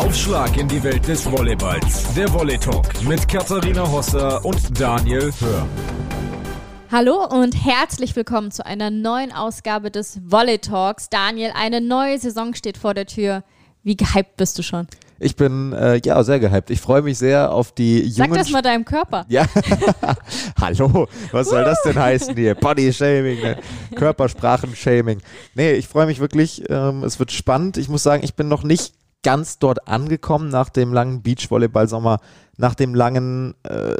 Aufschlag in die Welt des Volleyballs. Der Volley Talk mit Katharina Hosser und Daniel Hör. Hallo und herzlich willkommen zu einer neuen Ausgabe des Volley Talks. Daniel, eine neue Saison steht vor der Tür. Wie gehypt bist du schon? Ich bin äh, ja sehr gehypt. Ich freue mich sehr auf die jungen. Sag das mal deinem Körper. Ja. Hallo, was soll das denn heißen hier? Body Shaming, ne? Körpersprachen Shaming. Nee, ich freue mich wirklich. Ähm, es wird spannend. Ich muss sagen, ich bin noch nicht ganz dort angekommen nach dem langen Beachvolleyball-Sommer, nach dem langen äh,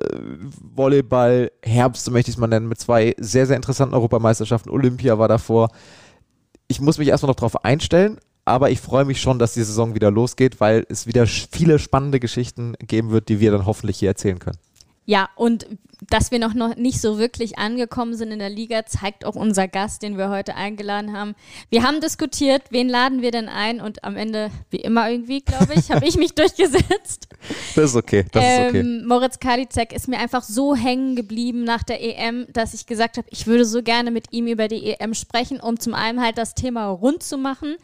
Volleyball-Herbst, so möchte ich es mal nennen, mit zwei sehr, sehr interessanten Europameisterschaften. Olympia war davor. Ich muss mich erstmal noch darauf einstellen, aber ich freue mich schon, dass die Saison wieder losgeht, weil es wieder viele spannende Geschichten geben wird, die wir dann hoffentlich hier erzählen können. Ja, und dass wir noch, noch nicht so wirklich angekommen sind in der Liga, zeigt auch unser Gast, den wir heute eingeladen haben. Wir haben diskutiert, wen laden wir denn ein und am Ende, wie immer irgendwie, glaube ich, habe ich mich durchgesetzt. Das ist okay, das ähm, ist okay. Ähm, Moritz Kalizek ist mir einfach so hängen geblieben nach der EM, dass ich gesagt habe, ich würde so gerne mit ihm über die EM sprechen, um zum einen halt das Thema rund zu machen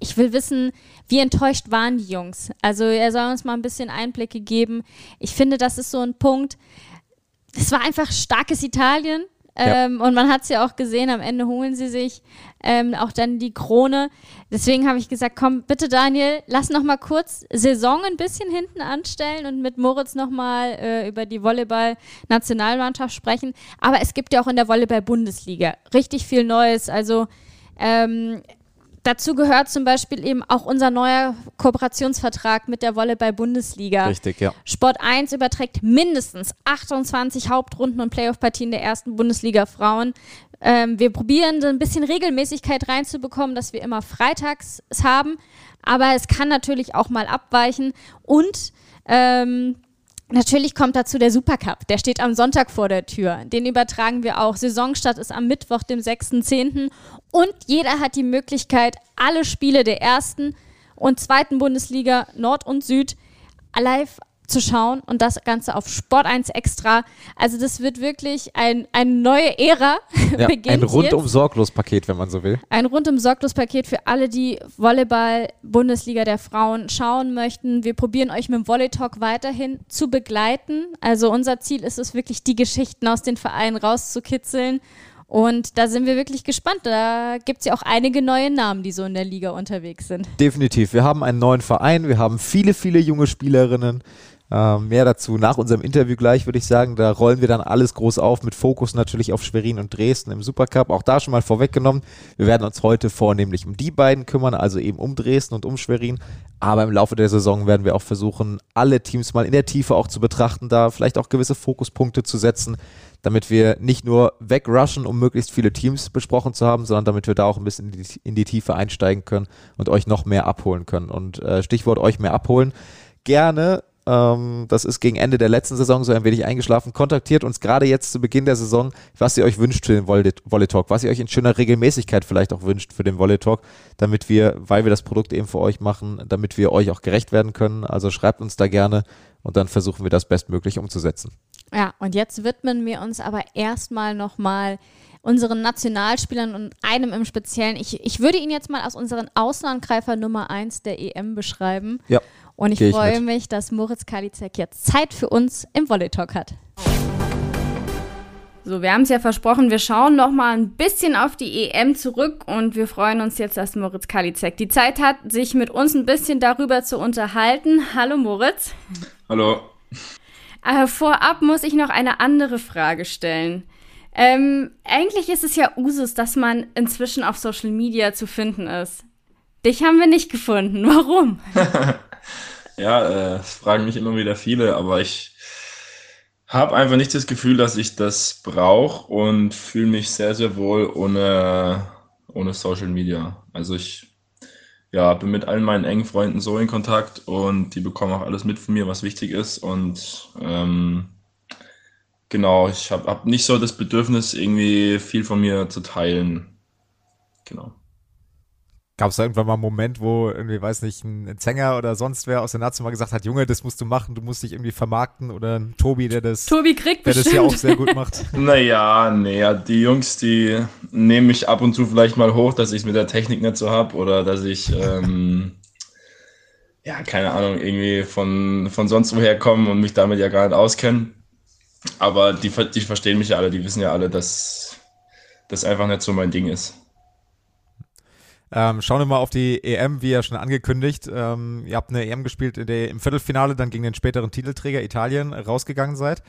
ich will wissen, wie enttäuscht waren die Jungs? Also er soll uns mal ein bisschen Einblicke geben. Ich finde, das ist so ein Punkt. Es war einfach starkes Italien. Ähm, ja. Und man hat es ja auch gesehen, am Ende holen sie sich ähm, auch dann die Krone. Deswegen habe ich gesagt, komm, bitte Daniel, lass noch mal kurz Saison ein bisschen hinten anstellen und mit Moritz noch mal äh, über die Volleyball-Nationalmannschaft sprechen. Aber es gibt ja auch in der Volleyball-Bundesliga richtig viel Neues. Also ähm, Dazu gehört zum Beispiel eben auch unser neuer Kooperationsvertrag mit der Volleyball-Bundesliga. Richtig, ja. Sport 1 überträgt mindestens 28 Hauptrunden und Playoff-Partien der ersten Bundesliga Frauen. Ähm, wir probieren so ein bisschen Regelmäßigkeit reinzubekommen, dass wir immer freitags es haben, aber es kann natürlich auch mal abweichen und ähm, Natürlich kommt dazu der Supercup. Der steht am Sonntag vor der Tür. Den übertragen wir auch. Saisonstart ist am Mittwoch, dem 6.10. Und jeder hat die Möglichkeit, alle Spiele der ersten und zweiten Bundesliga Nord und Süd live zu schauen und das Ganze auf Sport 1 extra. Also das wird wirklich ein, eine neue Ära ja, Ein rundum sorglos Paket, wenn man so will. Ein rundum sorglos Paket für alle, die Volleyball-Bundesliga der Frauen schauen möchten. Wir probieren euch mit dem Volley Talk weiterhin zu begleiten. Also unser Ziel ist es wirklich, die Geschichten aus den Vereinen rauszukitzeln. Und da sind wir wirklich gespannt. Da gibt es ja auch einige neue Namen, die so in der Liga unterwegs sind. Definitiv. Wir haben einen neuen Verein, wir haben viele, viele junge Spielerinnen. Ähm, mehr dazu nach unserem Interview gleich, würde ich sagen. Da rollen wir dann alles groß auf, mit Fokus natürlich auf Schwerin und Dresden im Supercup. Auch da schon mal vorweggenommen. Wir werden uns heute vornehmlich um die beiden kümmern, also eben um Dresden und um Schwerin. Aber im Laufe der Saison werden wir auch versuchen, alle Teams mal in der Tiefe auch zu betrachten, da vielleicht auch gewisse Fokuspunkte zu setzen, damit wir nicht nur wegrushen, um möglichst viele Teams besprochen zu haben, sondern damit wir da auch ein bisschen in die, in die Tiefe einsteigen können und euch noch mehr abholen können. Und äh, Stichwort euch mehr abholen. Gerne ähm, das ist gegen Ende der letzten Saison so ein wenig eingeschlafen. Kontaktiert uns gerade jetzt zu Beginn der Saison, was ihr euch wünscht für den Volley Talk, was ihr euch in schöner Regelmäßigkeit vielleicht auch wünscht für den Volley Talk, damit wir, weil wir das Produkt eben für euch machen, damit wir euch auch gerecht werden können. Also schreibt uns da gerne und dann versuchen wir das bestmöglich umzusetzen. Ja, und jetzt widmen wir uns aber erstmal nochmal unseren Nationalspielern und einem im Speziellen. Ich, ich würde ihn jetzt mal als unseren Auslandgreifer Nummer 1 der EM beschreiben. Ja. Und ich freue mich, dass Moritz Kalizek jetzt Zeit für uns im Volley Talk hat. So, wir haben es ja versprochen, wir schauen noch mal ein bisschen auf die EM zurück und wir freuen uns jetzt, dass Moritz Kalizek die Zeit hat, sich mit uns ein bisschen darüber zu unterhalten. Hallo Moritz. Hallo. Äh, vorab muss ich noch eine andere Frage stellen. Ähm, eigentlich ist es ja Usus, dass man inzwischen auf Social Media zu finden ist. Dich haben wir nicht gefunden. Warum? Ja, äh, fragen mich immer wieder viele, aber ich habe einfach nicht das Gefühl, dass ich das brauche und fühle mich sehr, sehr wohl ohne, ohne Social Media. Also ich ja, bin mit allen meinen engen Freunden so in Kontakt und die bekommen auch alles mit von mir, was wichtig ist. Und ähm, genau, ich habe hab nicht so das Bedürfnis, irgendwie viel von mir zu teilen. Genau. Gab es da irgendwann mal einen Moment, wo irgendwie, weiß nicht, ein Sänger oder sonst wer aus der Nazi mal gesagt hat, Junge, das musst du machen, du musst dich irgendwie vermarkten oder ein Tobi, der das, Tobi kriegt der das ja auch sehr gut macht. naja, naja, die Jungs, die nehmen mich ab und zu vielleicht mal hoch, dass ich es mit der Technik nicht so hab oder dass ich ähm, ja, keine Ahnung, irgendwie von, von sonst woher kommen und mich damit ja gar nicht auskennen. Aber die, die verstehen mich ja alle, die wissen ja alle, dass das einfach nicht so mein Ding ist. Ähm, schauen wir mal auf die EM, wie ja schon angekündigt. Ähm, ihr habt eine EM gespielt, in der ihr im Viertelfinale dann gegen den späteren Titelträger Italien rausgegangen seid.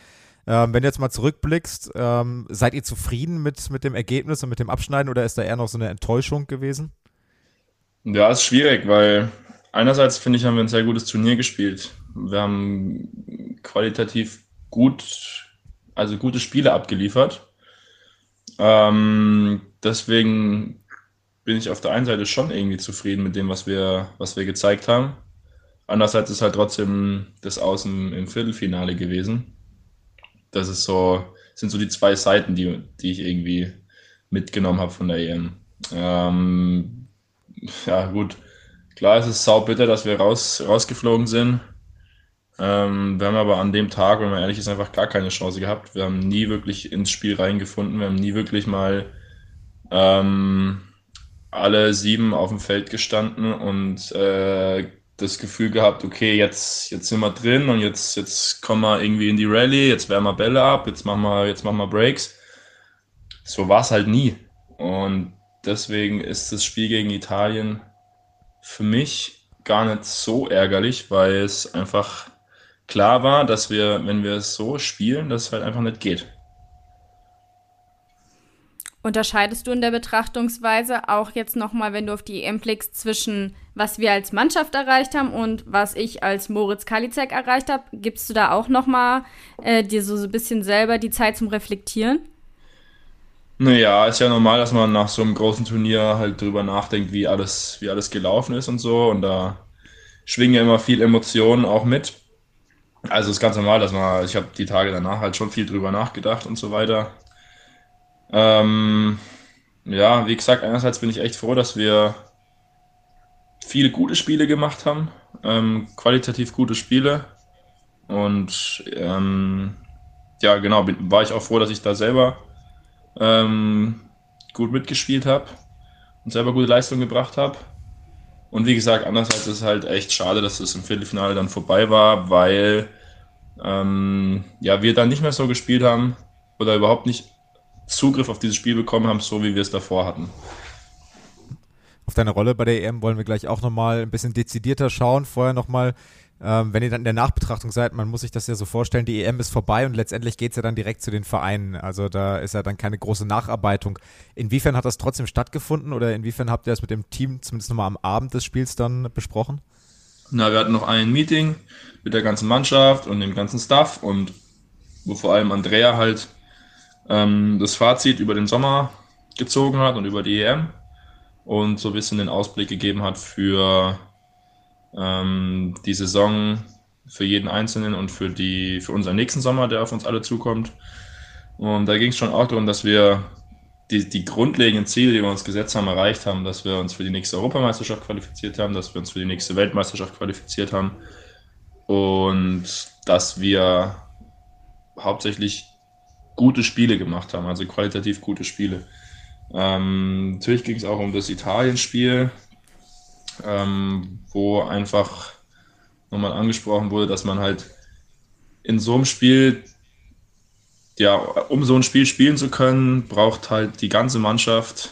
Ähm, wenn du jetzt mal zurückblickst, ähm, seid ihr zufrieden mit, mit dem Ergebnis und mit dem Abschneiden oder ist da eher noch so eine Enttäuschung gewesen? Ja, ist schwierig, weil einerseits finde ich, haben wir ein sehr gutes Turnier gespielt. Wir haben qualitativ gut, also gute Spiele abgeliefert. Ähm, deswegen bin ich auf der einen Seite schon irgendwie zufrieden mit dem, was wir, was wir gezeigt haben. Andererseits ist halt trotzdem das Außen im Viertelfinale gewesen. Das ist so, sind so die zwei Seiten, die, die ich irgendwie mitgenommen habe von der EM. Ähm, ja, gut. Klar ist es saubitter, dass wir raus, rausgeflogen sind. Ähm, wir haben aber an dem Tag, wenn man ehrlich ist, einfach gar keine Chance gehabt. Wir haben nie wirklich ins Spiel reingefunden. Wir haben nie wirklich mal ähm, alle sieben auf dem Feld gestanden und äh, das Gefühl gehabt, okay, jetzt, jetzt sind wir drin und jetzt, jetzt kommen wir irgendwie in die Rallye, jetzt wärmen wir Bälle ab, jetzt machen wir, jetzt machen wir Breaks. So war es halt nie. Und deswegen ist das Spiel gegen Italien für mich gar nicht so ärgerlich, weil es einfach klar war, dass wir, wenn wir es so spielen, dass es halt einfach nicht geht. Unterscheidest du in der Betrachtungsweise auch jetzt nochmal, wenn du auf die EM blickst, zwischen was wir als Mannschaft erreicht haben und was ich als Moritz Kalizek erreicht habe? Gibst du da auch nochmal äh, dir so, so ein bisschen selber die Zeit zum Reflektieren? Naja, ist ja normal, dass man nach so einem großen Turnier halt drüber nachdenkt, wie alles, wie alles gelaufen ist und so. Und da schwingen ja immer viel Emotionen auch mit. Also ist ganz normal, dass man, ich habe die Tage danach halt schon viel drüber nachgedacht und so weiter. Ähm, ja, wie gesagt, einerseits bin ich echt froh, dass wir viele gute Spiele gemacht haben, ähm, qualitativ gute Spiele. Und ähm, ja, genau, bin, war ich auch froh, dass ich da selber ähm, gut mitgespielt habe und selber gute Leistung gebracht habe. Und wie gesagt, andererseits ist es halt echt schade, dass es im Viertelfinale dann vorbei war, weil ähm, ja, wir dann nicht mehr so gespielt haben oder überhaupt nicht Zugriff auf dieses Spiel bekommen haben, so wie wir es davor hatten. Auf deine Rolle bei der EM wollen wir gleich auch nochmal ein bisschen dezidierter schauen. Vorher nochmal, ähm, wenn ihr dann in der Nachbetrachtung seid, man muss sich das ja so vorstellen, die EM ist vorbei und letztendlich geht es ja dann direkt zu den Vereinen. Also da ist ja dann keine große Nacharbeitung. Inwiefern hat das trotzdem stattgefunden oder inwiefern habt ihr das mit dem Team zumindest nochmal am Abend des Spiels dann besprochen? Na, wir hatten noch ein Meeting mit der ganzen Mannschaft und dem ganzen Staff und wo vor allem Andrea halt ähm, das Fazit über den Sommer gezogen hat und über die EM und so ein bisschen den Ausblick gegeben hat für ähm, die Saison für jeden Einzelnen und für, die, für unseren nächsten Sommer, der auf uns alle zukommt. Und da ging es schon auch darum, dass wir die, die grundlegenden Ziele, die wir uns gesetzt haben, erreicht haben, dass wir uns für die nächste Europameisterschaft qualifiziert haben, dass wir uns für die nächste Weltmeisterschaft qualifiziert haben und dass wir hauptsächlich gute Spiele gemacht haben, also qualitativ gute Spiele. Ähm, natürlich ging es auch um das Italien-Spiel, ähm, wo einfach nochmal angesprochen wurde, dass man halt in so einem Spiel, ja, um so ein Spiel spielen zu können, braucht halt die ganze Mannschaft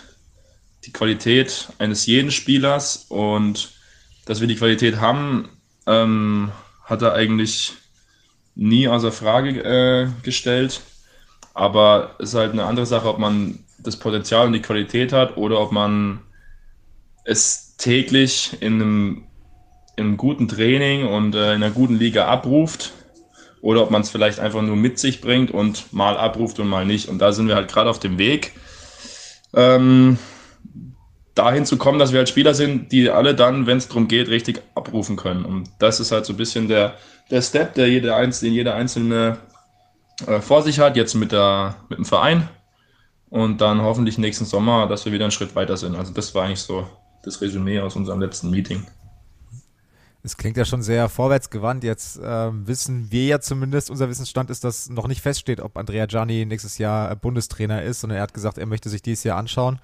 die Qualität eines jeden Spielers und dass wir die Qualität haben, ähm, hat er eigentlich nie außer Frage äh, gestellt. Aber es ist halt eine andere Sache, ob man das Potenzial und die Qualität hat oder ob man es täglich in einem, in einem guten Training und äh, in einer guten Liga abruft oder ob man es vielleicht einfach nur mit sich bringt und mal abruft und mal nicht. Und da sind wir halt gerade auf dem Weg, ähm, dahin zu kommen, dass wir halt Spieler sind, die alle dann, wenn es darum geht, richtig abrufen können. Und das ist halt so ein bisschen der, der Step, der jede, den jeder Einzelne äh, vor sich hat, jetzt mit, der, mit dem Verein. Und dann hoffentlich nächsten Sommer, dass wir wieder einen Schritt weiter sind. Also das war eigentlich so das Resümee aus unserem letzten Meeting. Es klingt ja schon sehr vorwärtsgewandt. Jetzt äh, wissen wir ja zumindest, unser Wissensstand ist, dass noch nicht feststeht, ob Andrea Gianni nächstes Jahr Bundestrainer ist, sondern er hat gesagt, er möchte sich dieses Jahr anschauen.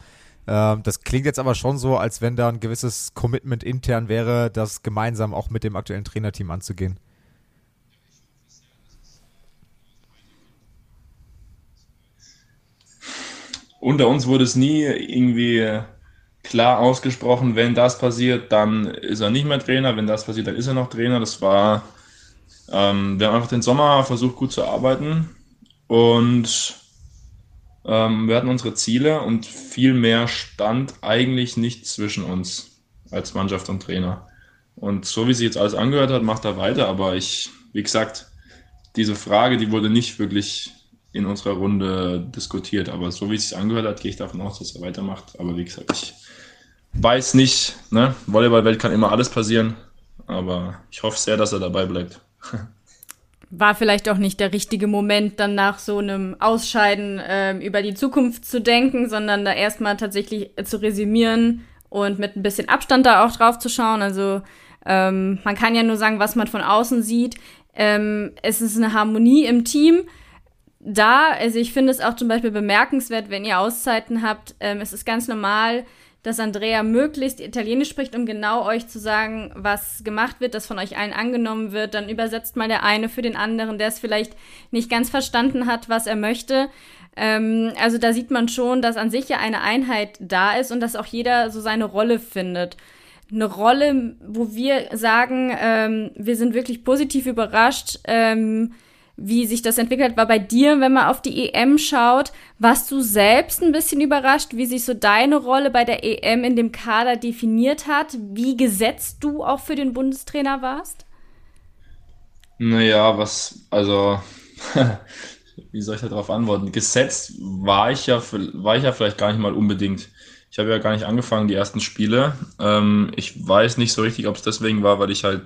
Ähm, das klingt jetzt aber schon so, als wenn da ein gewisses Commitment intern wäre, das gemeinsam auch mit dem aktuellen Trainerteam anzugehen. Unter uns wurde es nie irgendwie klar ausgesprochen, wenn das passiert, dann ist er nicht mehr Trainer, wenn das passiert, dann ist er noch Trainer. Das war, ähm, wir haben einfach den Sommer versucht gut zu arbeiten und ähm, wir hatten unsere Ziele und viel mehr stand eigentlich nicht zwischen uns als Mannschaft und Trainer. Und so wie sich jetzt alles angehört hat, macht er weiter, aber ich, wie gesagt, diese Frage, die wurde nicht wirklich in unserer Runde diskutiert. Aber so wie es sich angehört hat, gehe ich davon aus, dass er weitermacht. Aber wie gesagt, ich weiß nicht. Ne? Volleyballwelt kann immer alles passieren. Aber ich hoffe sehr, dass er dabei bleibt. War vielleicht auch nicht der richtige Moment, dann nach so einem Ausscheiden äh, über die Zukunft zu denken, sondern da erstmal tatsächlich zu resümieren und mit ein bisschen Abstand da auch drauf zu schauen. Also ähm, man kann ja nur sagen, was man von außen sieht. Ähm, es ist eine Harmonie im Team da, also ich finde es auch zum Beispiel bemerkenswert, wenn ihr Auszeiten habt, ähm, es ist ganz normal, dass Andrea möglichst Italienisch spricht, um genau euch zu sagen, was gemacht wird, das von euch allen angenommen wird. Dann übersetzt mal der eine für den anderen, der es vielleicht nicht ganz verstanden hat, was er möchte. Ähm, also da sieht man schon, dass an sich ja eine Einheit da ist und dass auch jeder so seine Rolle findet. Eine Rolle, wo wir sagen, ähm, wir sind wirklich positiv überrascht. Ähm, wie sich das entwickelt war bei dir, wenn man auf die EM schaut. Warst du selbst ein bisschen überrascht, wie sich so deine Rolle bei der EM in dem Kader definiert hat? Wie gesetzt du auch für den Bundestrainer warst? Naja, was, also, wie soll ich darauf antworten? Gesetzt war ich ja, war ich ja vielleicht gar nicht mal unbedingt. Ich habe ja gar nicht angefangen, die ersten Spiele. Ähm, ich weiß nicht so richtig, ob es deswegen war, weil ich halt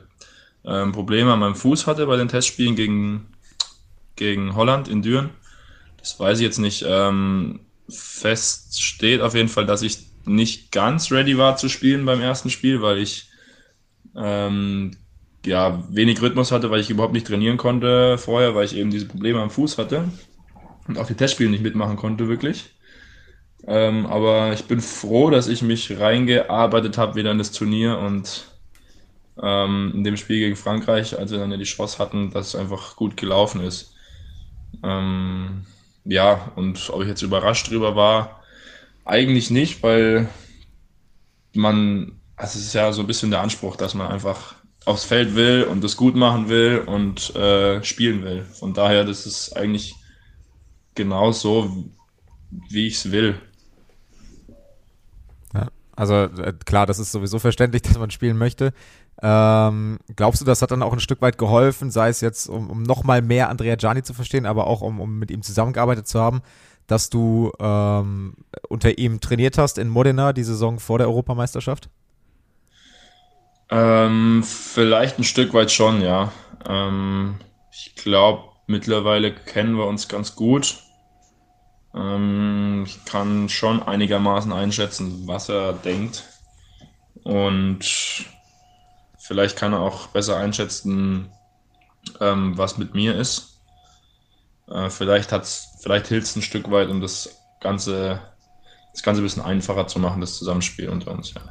ähm, Probleme an meinem Fuß hatte bei den Testspielen gegen gegen Holland in Düren. Das weiß ich jetzt nicht. Ähm, fest steht auf jeden Fall, dass ich nicht ganz ready war zu spielen beim ersten Spiel, weil ich ähm, ja, wenig Rhythmus hatte, weil ich überhaupt nicht trainieren konnte vorher, weil ich eben diese Probleme am Fuß hatte und auch die Testspiele nicht mitmachen konnte, wirklich. Ähm, aber ich bin froh, dass ich mich reingearbeitet habe wieder in das Turnier und ähm, in dem Spiel gegen Frankreich, als wir dann ja die Chance hatten, dass es einfach gut gelaufen ist. Ähm, ja, und ob ich jetzt überrascht drüber war, eigentlich nicht, weil man, also es ist ja so ein bisschen der Anspruch, dass man einfach aufs Feld will und das gut machen will und äh, spielen will. Von daher, das ist eigentlich genau so, wie ich es will. Also äh, klar, das ist sowieso verständlich, dass man spielen möchte. Ähm, glaubst du, das hat dann auch ein Stück weit geholfen, sei es jetzt, um, um nochmal mehr Andrea Gianni zu verstehen, aber auch um, um mit ihm zusammengearbeitet zu haben, dass du ähm, unter ihm trainiert hast in Modena die Saison vor der Europameisterschaft? Ähm, vielleicht ein Stück weit schon, ja. Ähm, ich glaube, mittlerweile kennen wir uns ganz gut. Ähm, ich kann schon einigermaßen einschätzen, was er denkt. Und Vielleicht kann er auch besser einschätzen, ähm, was mit mir ist. Äh, vielleicht hat's, vielleicht hilft es ein Stück weit, um das Ganze, das Ganze ein bisschen einfacher zu machen, das Zusammenspiel unter uns, ja.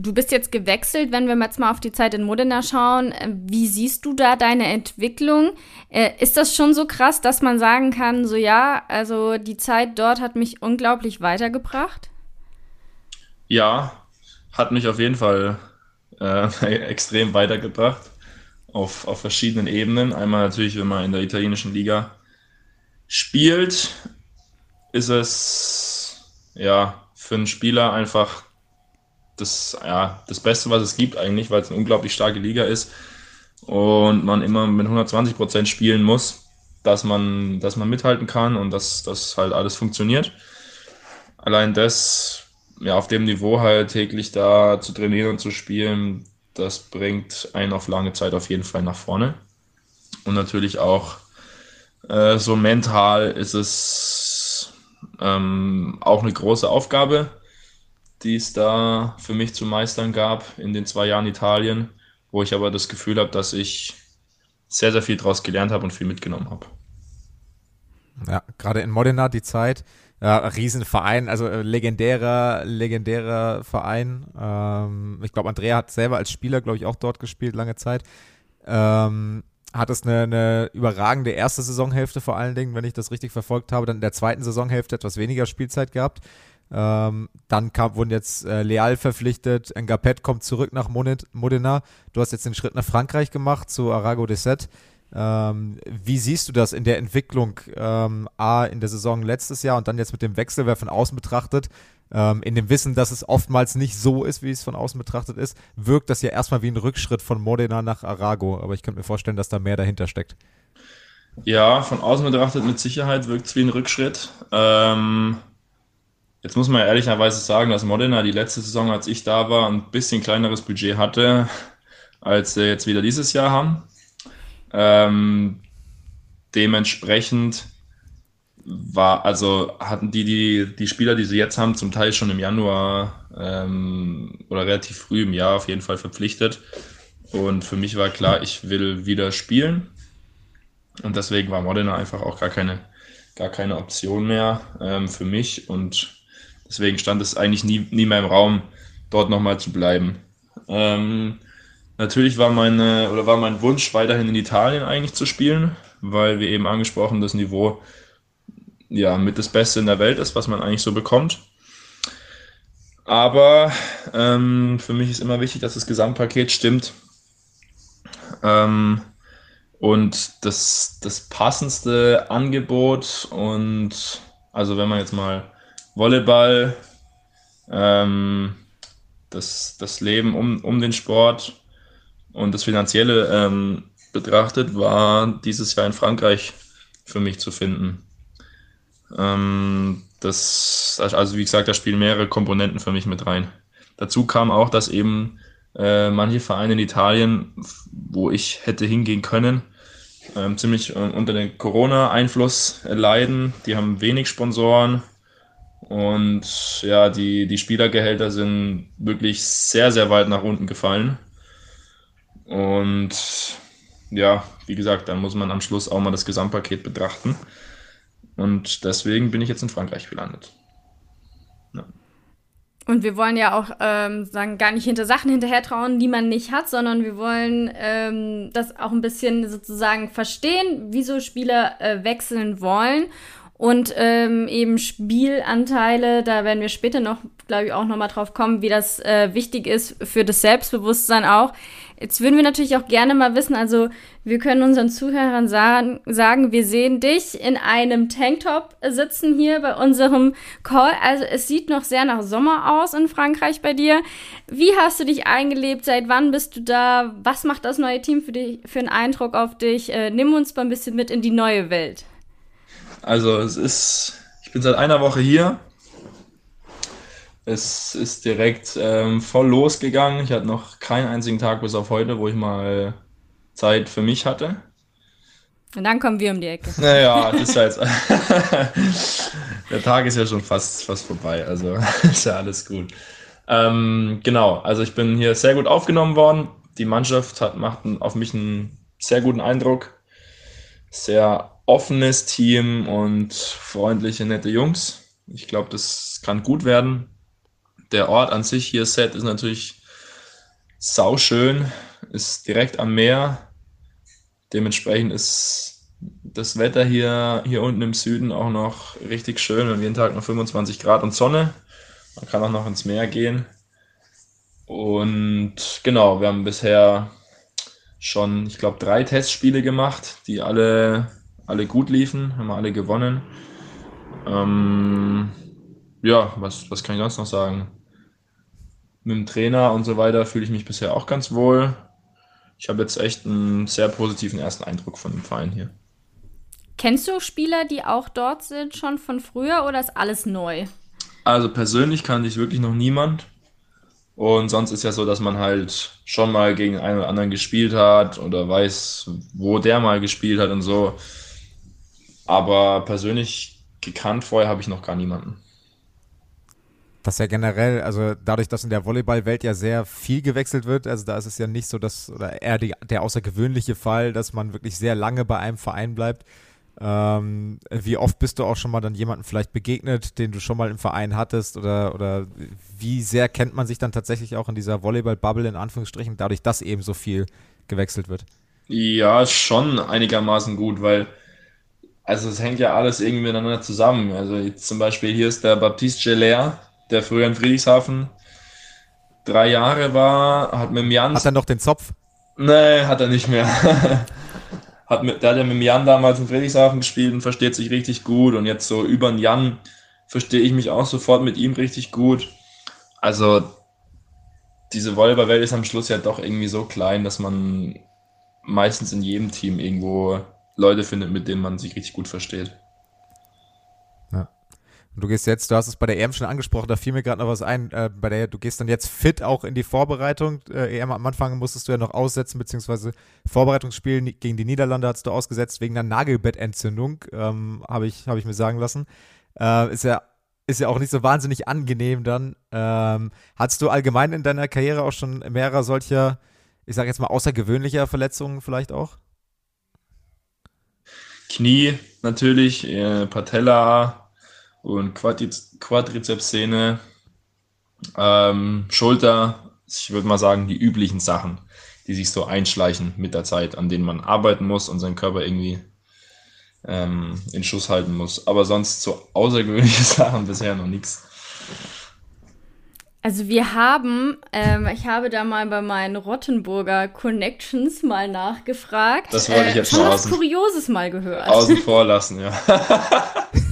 Du bist jetzt gewechselt, wenn wir jetzt mal auf die Zeit in Modena schauen. Äh, wie siehst du da deine Entwicklung? Äh, ist das schon so krass, dass man sagen kann, so ja, also die Zeit dort hat mich unglaublich weitergebracht? Ja, hat mich auf jeden Fall äh, extrem weitergebracht auf, auf verschiedenen Ebenen. Einmal natürlich, wenn man in der italienischen Liga spielt, ist es ja für einen Spieler einfach das, ja, das Beste, was es gibt eigentlich, weil es eine unglaublich starke Liga ist und man immer mit 120 Prozent spielen muss, dass man, dass man mithalten kann und dass das halt alles funktioniert. Allein das ja, auf dem Niveau halt täglich da zu trainieren und zu spielen, das bringt einen auf lange Zeit auf jeden Fall nach vorne. Und natürlich auch äh, so mental ist es ähm, auch eine große Aufgabe, die es da für mich zu meistern gab in den zwei Jahren Italien, wo ich aber das Gefühl habe, dass ich sehr, sehr viel daraus gelernt habe und viel mitgenommen habe. Ja, gerade in Modena die Zeit, Ja, Riesenverein, also äh, legendärer, legendärer Verein. Ähm, ich glaube, Andrea hat selber als Spieler, glaube ich, auch dort gespielt, lange Zeit. Ähm, hat es eine, eine, überragende erste Saisonhälfte vor allen Dingen, wenn ich das richtig verfolgt habe, dann in der zweiten Saisonhälfte etwas weniger Spielzeit gehabt. Ähm, dann kam, wurden jetzt äh, Leal verpflichtet, Ngapet kommt zurück nach Modena. Du hast jetzt den Schritt nach Frankreich gemacht zu Arago de Set. Ähm, wie siehst du das in der Entwicklung ähm, A in der Saison letztes Jahr und dann jetzt mit dem Wechsel, wer von außen betrachtet, ähm, in dem Wissen, dass es oftmals nicht so ist, wie es von außen betrachtet ist, wirkt das ja erstmal wie ein Rückschritt von Modena nach Arago, aber ich könnte mir vorstellen, dass da mehr dahinter steckt. Ja, von außen betrachtet mit Sicherheit wirkt es wie ein Rückschritt. Ähm, jetzt muss man ehrlicherweise sagen, dass Modena die letzte Saison, als ich da war, ein bisschen kleineres Budget hatte, als sie jetzt wieder dieses Jahr haben. Ähm, dementsprechend war, also hatten die, die, die Spieler, die sie jetzt haben, zum Teil schon im Januar ähm, oder relativ früh im Jahr auf jeden Fall verpflichtet. Und für mich war klar, ich will wieder spielen. Und deswegen war Modena einfach auch gar keine, gar keine Option mehr ähm, für mich. Und deswegen stand es eigentlich nie, nie mehr im Raum, dort nochmal zu bleiben. Ähm, Natürlich war meine oder war mein Wunsch weiterhin in Italien eigentlich zu spielen, weil wir eben angesprochen das Niveau ja mit das Beste in der Welt ist, was man eigentlich so bekommt. Aber ähm, für mich ist immer wichtig, dass das Gesamtpaket stimmt. Ähm, und das, das passendste Angebot und also wenn man jetzt mal Volleyball, ähm, das, das Leben um, um den Sport und das Finanzielle ähm, betrachtet, war dieses Jahr in Frankreich für mich zu finden. Ähm, das, also wie gesagt, da spielen mehrere Komponenten für mich mit rein. Dazu kam auch, dass eben äh, manche Vereine in Italien, wo ich hätte hingehen können, ähm, ziemlich äh, unter dem Corona-Einfluss leiden. Die haben wenig Sponsoren und ja, die, die Spielergehälter sind wirklich sehr, sehr weit nach unten gefallen. Und ja, wie gesagt, dann muss man am Schluss auch mal das Gesamtpaket betrachten. Und deswegen bin ich jetzt in Frankreich gelandet. Ja. Und wir wollen ja auch ähm, sagen, gar nicht hinter Sachen hinterher trauen, die man nicht hat, sondern wir wollen ähm, das auch ein bisschen sozusagen verstehen, wieso Spieler äh, wechseln wollen. Und ähm, eben Spielanteile, da werden wir später noch, glaube ich, auch nochmal drauf kommen, wie das äh, wichtig ist für das Selbstbewusstsein auch. Jetzt würden wir natürlich auch gerne mal wissen, also wir können unseren Zuhörern sagen, sagen, wir sehen dich in einem Tanktop sitzen hier bei unserem Call. Also es sieht noch sehr nach Sommer aus in Frankreich bei dir. Wie hast du dich eingelebt? Seit wann bist du da? Was macht das neue Team für dich, für einen Eindruck auf dich? Äh, nimm uns mal ein bisschen mit in die neue Welt. Also es ist, ich bin seit einer Woche hier es ist direkt ähm, voll losgegangen. Ich hatte noch keinen einzigen Tag bis auf heute, wo ich mal Zeit für mich hatte. Und dann kommen wir um die Ecke. Naja, das ist ja jetzt. Der Tag ist ja schon fast, fast vorbei, also ist ja alles gut. Ähm, genau, also ich bin hier sehr gut aufgenommen worden. Die Mannschaft hat, macht auf mich einen sehr guten Eindruck. Sehr offenes Team und freundliche, nette Jungs. Ich glaube, das kann gut werden der Ort an sich hier, Set, ist natürlich sauschön, ist direkt am Meer. Dementsprechend ist das Wetter hier, hier unten im Süden auch noch richtig schön. Wir haben jeden Tag noch 25 Grad und Sonne. Man kann auch noch ins Meer gehen. Und genau, wir haben bisher schon, ich glaube, drei Testspiele gemacht, die alle, alle gut liefen, haben wir alle gewonnen. Ähm, ja, was, was kann ich sonst noch sagen? mit dem Trainer und so weiter fühle ich mich bisher auch ganz wohl. Ich habe jetzt echt einen sehr positiven ersten Eindruck von dem Verein hier. Kennst du Spieler, die auch dort sind, schon von früher oder ist alles neu? Also persönlich kannte ich wirklich noch niemand. Und sonst ist ja so, dass man halt schon mal gegen einen oder anderen gespielt hat oder weiß, wo der mal gespielt hat und so. Aber persönlich gekannt vorher habe ich noch gar niemanden. Was ja generell, also dadurch, dass in der Volleyballwelt ja sehr viel gewechselt wird, also da ist es ja nicht so, dass, oder eher die, der außergewöhnliche Fall, dass man wirklich sehr lange bei einem Verein bleibt. Ähm, wie oft bist du auch schon mal dann jemanden vielleicht begegnet, den du schon mal im Verein hattest oder, oder wie sehr kennt man sich dann tatsächlich auch in dieser Volleyball-Bubble in Anführungsstrichen, dadurch, dass eben so viel gewechselt wird? Ja, schon einigermaßen gut, weil also es hängt ja alles irgendwie miteinander zusammen. Also zum Beispiel hier ist der Baptiste Geller, der früher in Friedrichshafen drei Jahre war, hat mit dem Jan. Hat er noch den Zopf? Nee, hat er nicht mehr. hat mit, der hat ja mit Jan damals in Friedrichshafen gespielt und versteht sich richtig gut. Und jetzt so über den Jan verstehe ich mich auch sofort mit ihm richtig gut. Also diese Volleyballwelt ist am Schluss ja doch irgendwie so klein, dass man meistens in jedem Team irgendwo Leute findet, mit denen man sich richtig gut versteht. Und du gehst jetzt, du hast es bei der EM schon angesprochen, da fiel mir gerade noch was ein, äh, bei der du gehst dann jetzt fit auch in die Vorbereitung. Äh, EM am Anfang musstest du ja noch aussetzen, beziehungsweise Vorbereitungsspiel gegen die Niederlande hast du ausgesetzt wegen einer Nagelbettentzündung, ähm, habe ich, hab ich mir sagen lassen. Äh, ist ja ist ja auch nicht so wahnsinnig angenehm dann. Ähm, hattest du allgemein in deiner Karriere auch schon mehrere solcher ich sage jetzt mal, außergewöhnlicher Verletzungen vielleicht auch? Knie natürlich, äh, Patella und Quadriz Quadrizepssehne, ähm, Schulter, ich würde mal sagen, die üblichen Sachen, die sich so einschleichen mit der Zeit, an denen man arbeiten muss und seinen Körper irgendwie ähm, in Schuss halten muss. Aber sonst so außergewöhnliche Sachen bisher noch nichts. Also wir haben, ähm, ich habe da mal bei meinen Rottenburger Connections mal nachgefragt. Das wollte ich jetzt äh, schon was Kurioses mal gehört. Außen vor lassen, ja.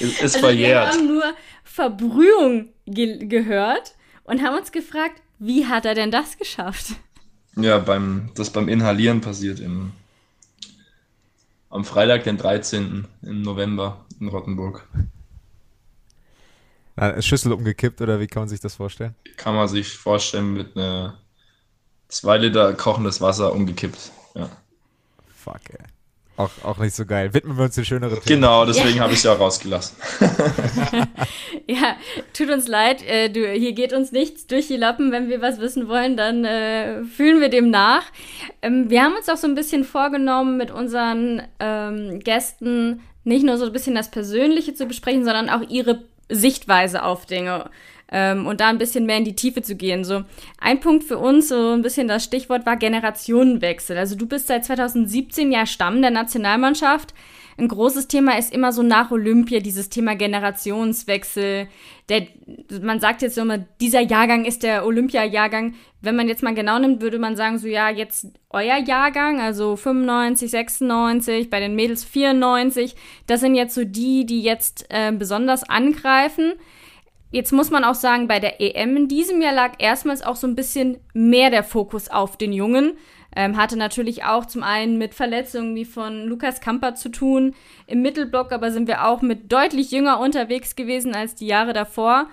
ist, ist also verjährt. Wir haben nur Verbrühung ge gehört und haben uns gefragt, wie hat er denn das geschafft? Ja, beim, das beim Inhalieren passiert im, am Freitag, den 13. im November in Rottenburg. Eine Schüssel umgekippt oder wie kann man sich das vorstellen? Kann man sich vorstellen mit einer 2 Liter kochendes Wasser umgekippt. Ja. Fuck, ey. Auch, auch nicht so geil. Widmen wir uns den schöneren Themen. Genau, deswegen ja. habe ich es ja auch rausgelassen. ja, tut uns leid. Äh, du, hier geht uns nichts durch die Lappen. Wenn wir was wissen wollen, dann äh, fühlen wir dem nach. Ähm, wir haben uns auch so ein bisschen vorgenommen, mit unseren ähm, Gästen nicht nur so ein bisschen das Persönliche zu besprechen, sondern auch ihre Sichtweise auf Dinge ähm, und da ein bisschen mehr in die Tiefe zu gehen. So ein Punkt für uns, so ein bisschen das Stichwort war Generationenwechsel. Also du bist seit 2017 ja Stamm der Nationalmannschaft. Ein großes Thema ist immer so nach Olympia dieses Thema Generationswechsel. Der, man sagt jetzt immer, dieser Jahrgang ist der Olympia-Jahrgang. Wenn man jetzt mal genau nimmt, würde man sagen, so ja, jetzt euer Jahrgang, also 95, 96, bei den Mädels 94, das sind jetzt so die, die jetzt äh, besonders angreifen. Jetzt muss man auch sagen, bei der EM in diesem Jahr lag erstmals auch so ein bisschen mehr der Fokus auf den Jungen. Ähm, hatte natürlich auch zum einen mit Verletzungen wie von Lukas Kamper zu tun. Im Mittelblock aber sind wir auch mit deutlich jünger unterwegs gewesen als die Jahre davor.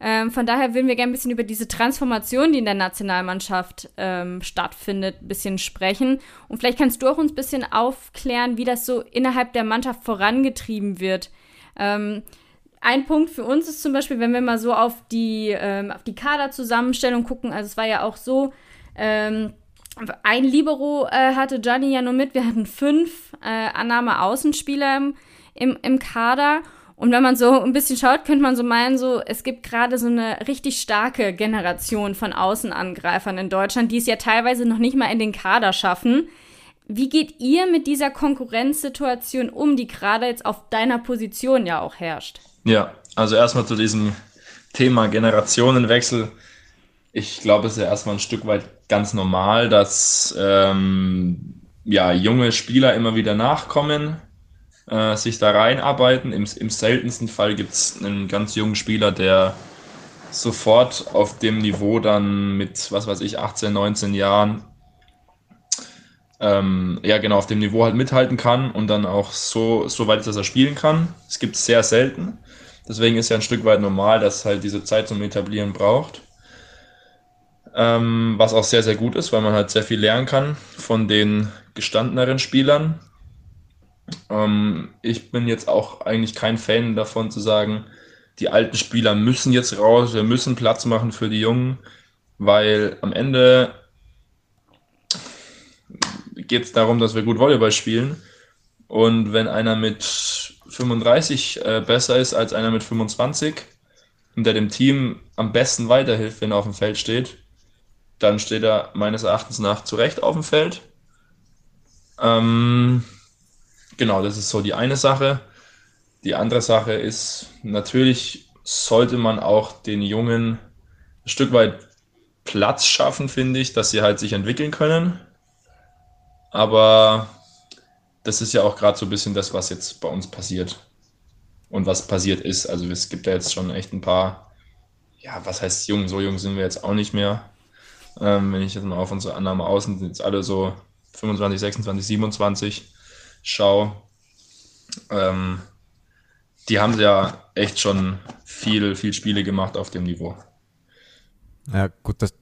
Ähm, von daher würden wir gerne ein bisschen über diese Transformation, die in der Nationalmannschaft ähm, stattfindet, ein bisschen sprechen. Und vielleicht kannst du auch uns ein bisschen aufklären, wie das so innerhalb der Mannschaft vorangetrieben wird. Ähm, ein Punkt für uns ist zum Beispiel, wenn wir mal so auf die, ähm, auf die Kaderzusammenstellung gucken, also es war ja auch so, ähm, ein Libero äh, hatte Gianni ja nur mit. Wir hatten fünf äh, Annahme-Außenspieler im, im, im Kader. Und wenn man so ein bisschen schaut, könnte man so meinen, so, es gibt gerade so eine richtig starke Generation von Außenangreifern in Deutschland, die es ja teilweise noch nicht mal in den Kader schaffen. Wie geht ihr mit dieser Konkurrenzsituation um, die gerade jetzt auf deiner Position ja auch herrscht? Ja, also erstmal zu diesem Thema Generationenwechsel ich glaube, es ist ja erstmal ein Stück weit ganz normal, dass ähm, ja, junge Spieler immer wieder nachkommen, äh, sich da reinarbeiten. Im, im seltensten Fall gibt es einen ganz jungen Spieler, der sofort auf dem Niveau dann mit, was weiß ich, 18, 19 Jahren, ähm, ja genau, auf dem Niveau halt mithalten kann und dann auch so, so weit ist, dass er spielen kann. Es gibt es sehr selten. Deswegen ist ja ein Stück weit normal, dass halt diese Zeit zum Etablieren braucht ähm, was auch sehr, sehr gut ist, weil man halt sehr viel lernen kann von den gestandeneren Spielern. Ähm, ich bin jetzt auch eigentlich kein Fan davon zu sagen, die alten Spieler müssen jetzt raus, wir müssen Platz machen für die Jungen, weil am Ende geht es darum, dass wir gut Volleyball spielen. Und wenn einer mit 35 äh, besser ist als einer mit 25 und der dem Team am besten weiterhilft, wenn er auf dem Feld steht, dann steht er meines Erachtens nach zu Recht auf dem Feld. Ähm, genau, das ist so die eine Sache. Die andere Sache ist, natürlich sollte man auch den Jungen ein Stück weit Platz schaffen, finde ich, dass sie halt sich entwickeln können. Aber das ist ja auch gerade so ein bisschen das, was jetzt bei uns passiert und was passiert ist. Also es gibt ja jetzt schon echt ein paar, ja, was heißt jung? So jung sind wir jetzt auch nicht mehr. Ähm, wenn ich jetzt mal auf unsere Annahme außen sind jetzt alle so 25, 26, 27 schaue. Ähm, die haben ja echt schon viel, viel Spiele gemacht auf dem Niveau. Ja, gut, das,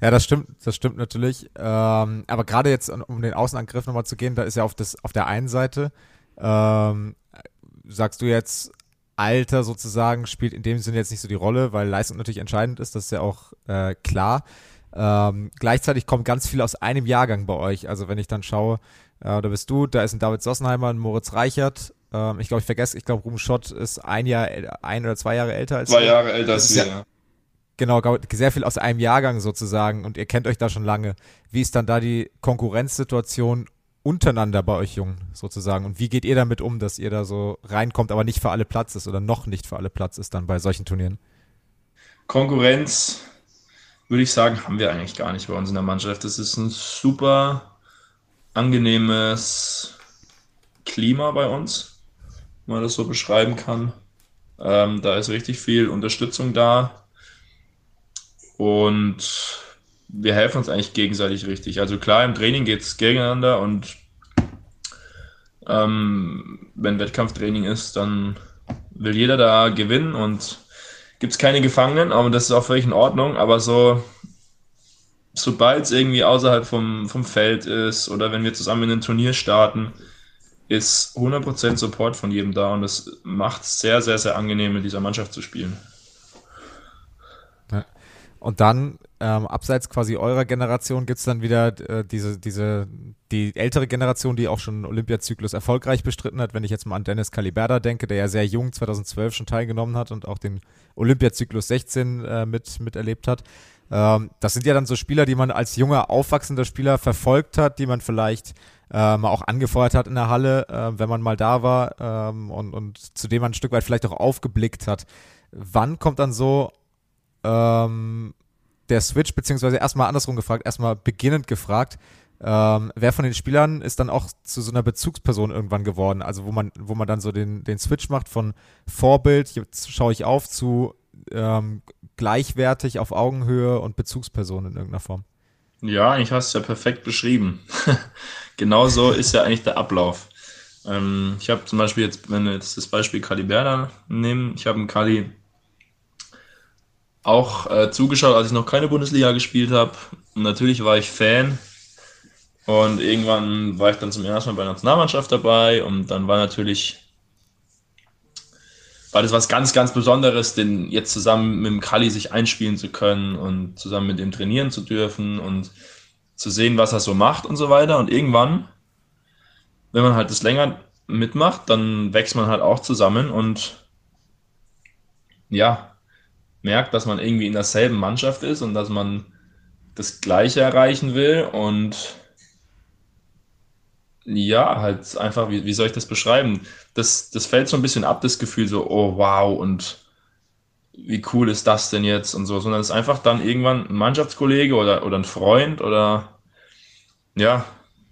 ja. ja, das stimmt, das stimmt natürlich. Ähm, aber gerade jetzt, um den Außenangriff nochmal zu gehen, da ist ja auf, das, auf der einen Seite, ähm, sagst du jetzt, Alter sozusagen spielt in dem Sinne jetzt nicht so die Rolle, weil Leistung natürlich entscheidend ist, das ist ja auch äh, klar. Ähm, gleichzeitig kommt ganz viel aus einem Jahrgang bei euch. Also wenn ich dann schaue, äh, da bist du, da ist ein David Sossenheimer, ein Moritz Reichert. Ähm, ich glaube, ich vergesse, ich glaube, Ruben Schott ist ein Jahr, ein oder zwei Jahre älter als Zwei Jahre älter als wir, ja. Genau, sehr viel aus einem Jahrgang sozusagen und ihr kennt euch da schon lange. Wie ist dann da die Konkurrenzsituation untereinander bei euch Jungen sozusagen und wie geht ihr damit um, dass ihr da so reinkommt, aber nicht für alle Platz ist oder noch nicht für alle Platz ist dann bei solchen Turnieren? Konkurrenz würde ich sagen, haben wir eigentlich gar nicht bei uns in der Mannschaft. Das ist ein super angenehmes Klima bei uns, wenn man das so beschreiben kann. Ähm, da ist richtig viel Unterstützung da und wir helfen uns eigentlich gegenseitig richtig. Also klar, im Training geht es gegeneinander und ähm, wenn Wettkampftraining ist, dann will jeder da gewinnen und gibt es keine Gefangenen, aber das ist auch völlig in Ordnung. Aber so, sobald es irgendwie außerhalb vom, vom Feld ist oder wenn wir zusammen in ein Turnier starten, ist 100% Support von jedem da und das macht es sehr, sehr, sehr angenehm, mit dieser Mannschaft zu spielen. Und dann, ähm, abseits quasi eurer Generation, gibt es dann wieder äh, diese, diese, die ältere Generation, die auch schon Olympiazyklus erfolgreich bestritten hat. Wenn ich jetzt mal an Dennis Caliberda denke, der ja sehr jung 2012 schon teilgenommen hat und auch den Olympiazyklus 16 äh, mit, miterlebt hat. Ähm, das sind ja dann so Spieler, die man als junger, aufwachsender Spieler verfolgt hat, die man vielleicht äh, mal auch angefeuert hat in der Halle, äh, wenn man mal da war ähm, und, und zu dem man ein Stück weit vielleicht auch aufgeblickt hat. Wann kommt dann so ähm, der Switch, beziehungsweise erstmal andersrum gefragt, erstmal beginnend gefragt, ähm, wer von den Spielern ist dann auch zu so einer Bezugsperson irgendwann geworden? Also wo man, wo man dann so den, den Switch macht von Vorbild, jetzt schaue ich auf, zu ähm, gleichwertig auf Augenhöhe und Bezugsperson in irgendeiner Form. Ja, eigentlich hast du ja perfekt beschrieben. genau so ist ja eigentlich der Ablauf. Ähm, ich habe zum Beispiel jetzt, wenn wir jetzt das Beispiel Kali Berda nehmen, ich habe einen Kali auch äh, zugeschaut, als ich noch keine Bundesliga gespielt habe. Natürlich war ich Fan. Und irgendwann war ich dann zum ersten Mal bei der Nationalmannschaft dabei. Und dann war natürlich, war das was ganz, ganz Besonderes, den jetzt zusammen mit dem Kali sich einspielen zu können und zusammen mit ihm trainieren zu dürfen und zu sehen, was er so macht und so weiter. Und irgendwann, wenn man halt das länger mitmacht, dann wächst man halt auch zusammen und ja, merkt, dass man irgendwie in derselben Mannschaft ist und dass man das Gleiche erreichen will und ja, halt einfach, wie, wie soll ich das beschreiben? Das, das fällt so ein bisschen ab, das Gefühl so, oh wow und wie cool ist das denn jetzt und so, sondern es ist einfach dann irgendwann ein Mannschaftskollege oder, oder ein Freund oder ja,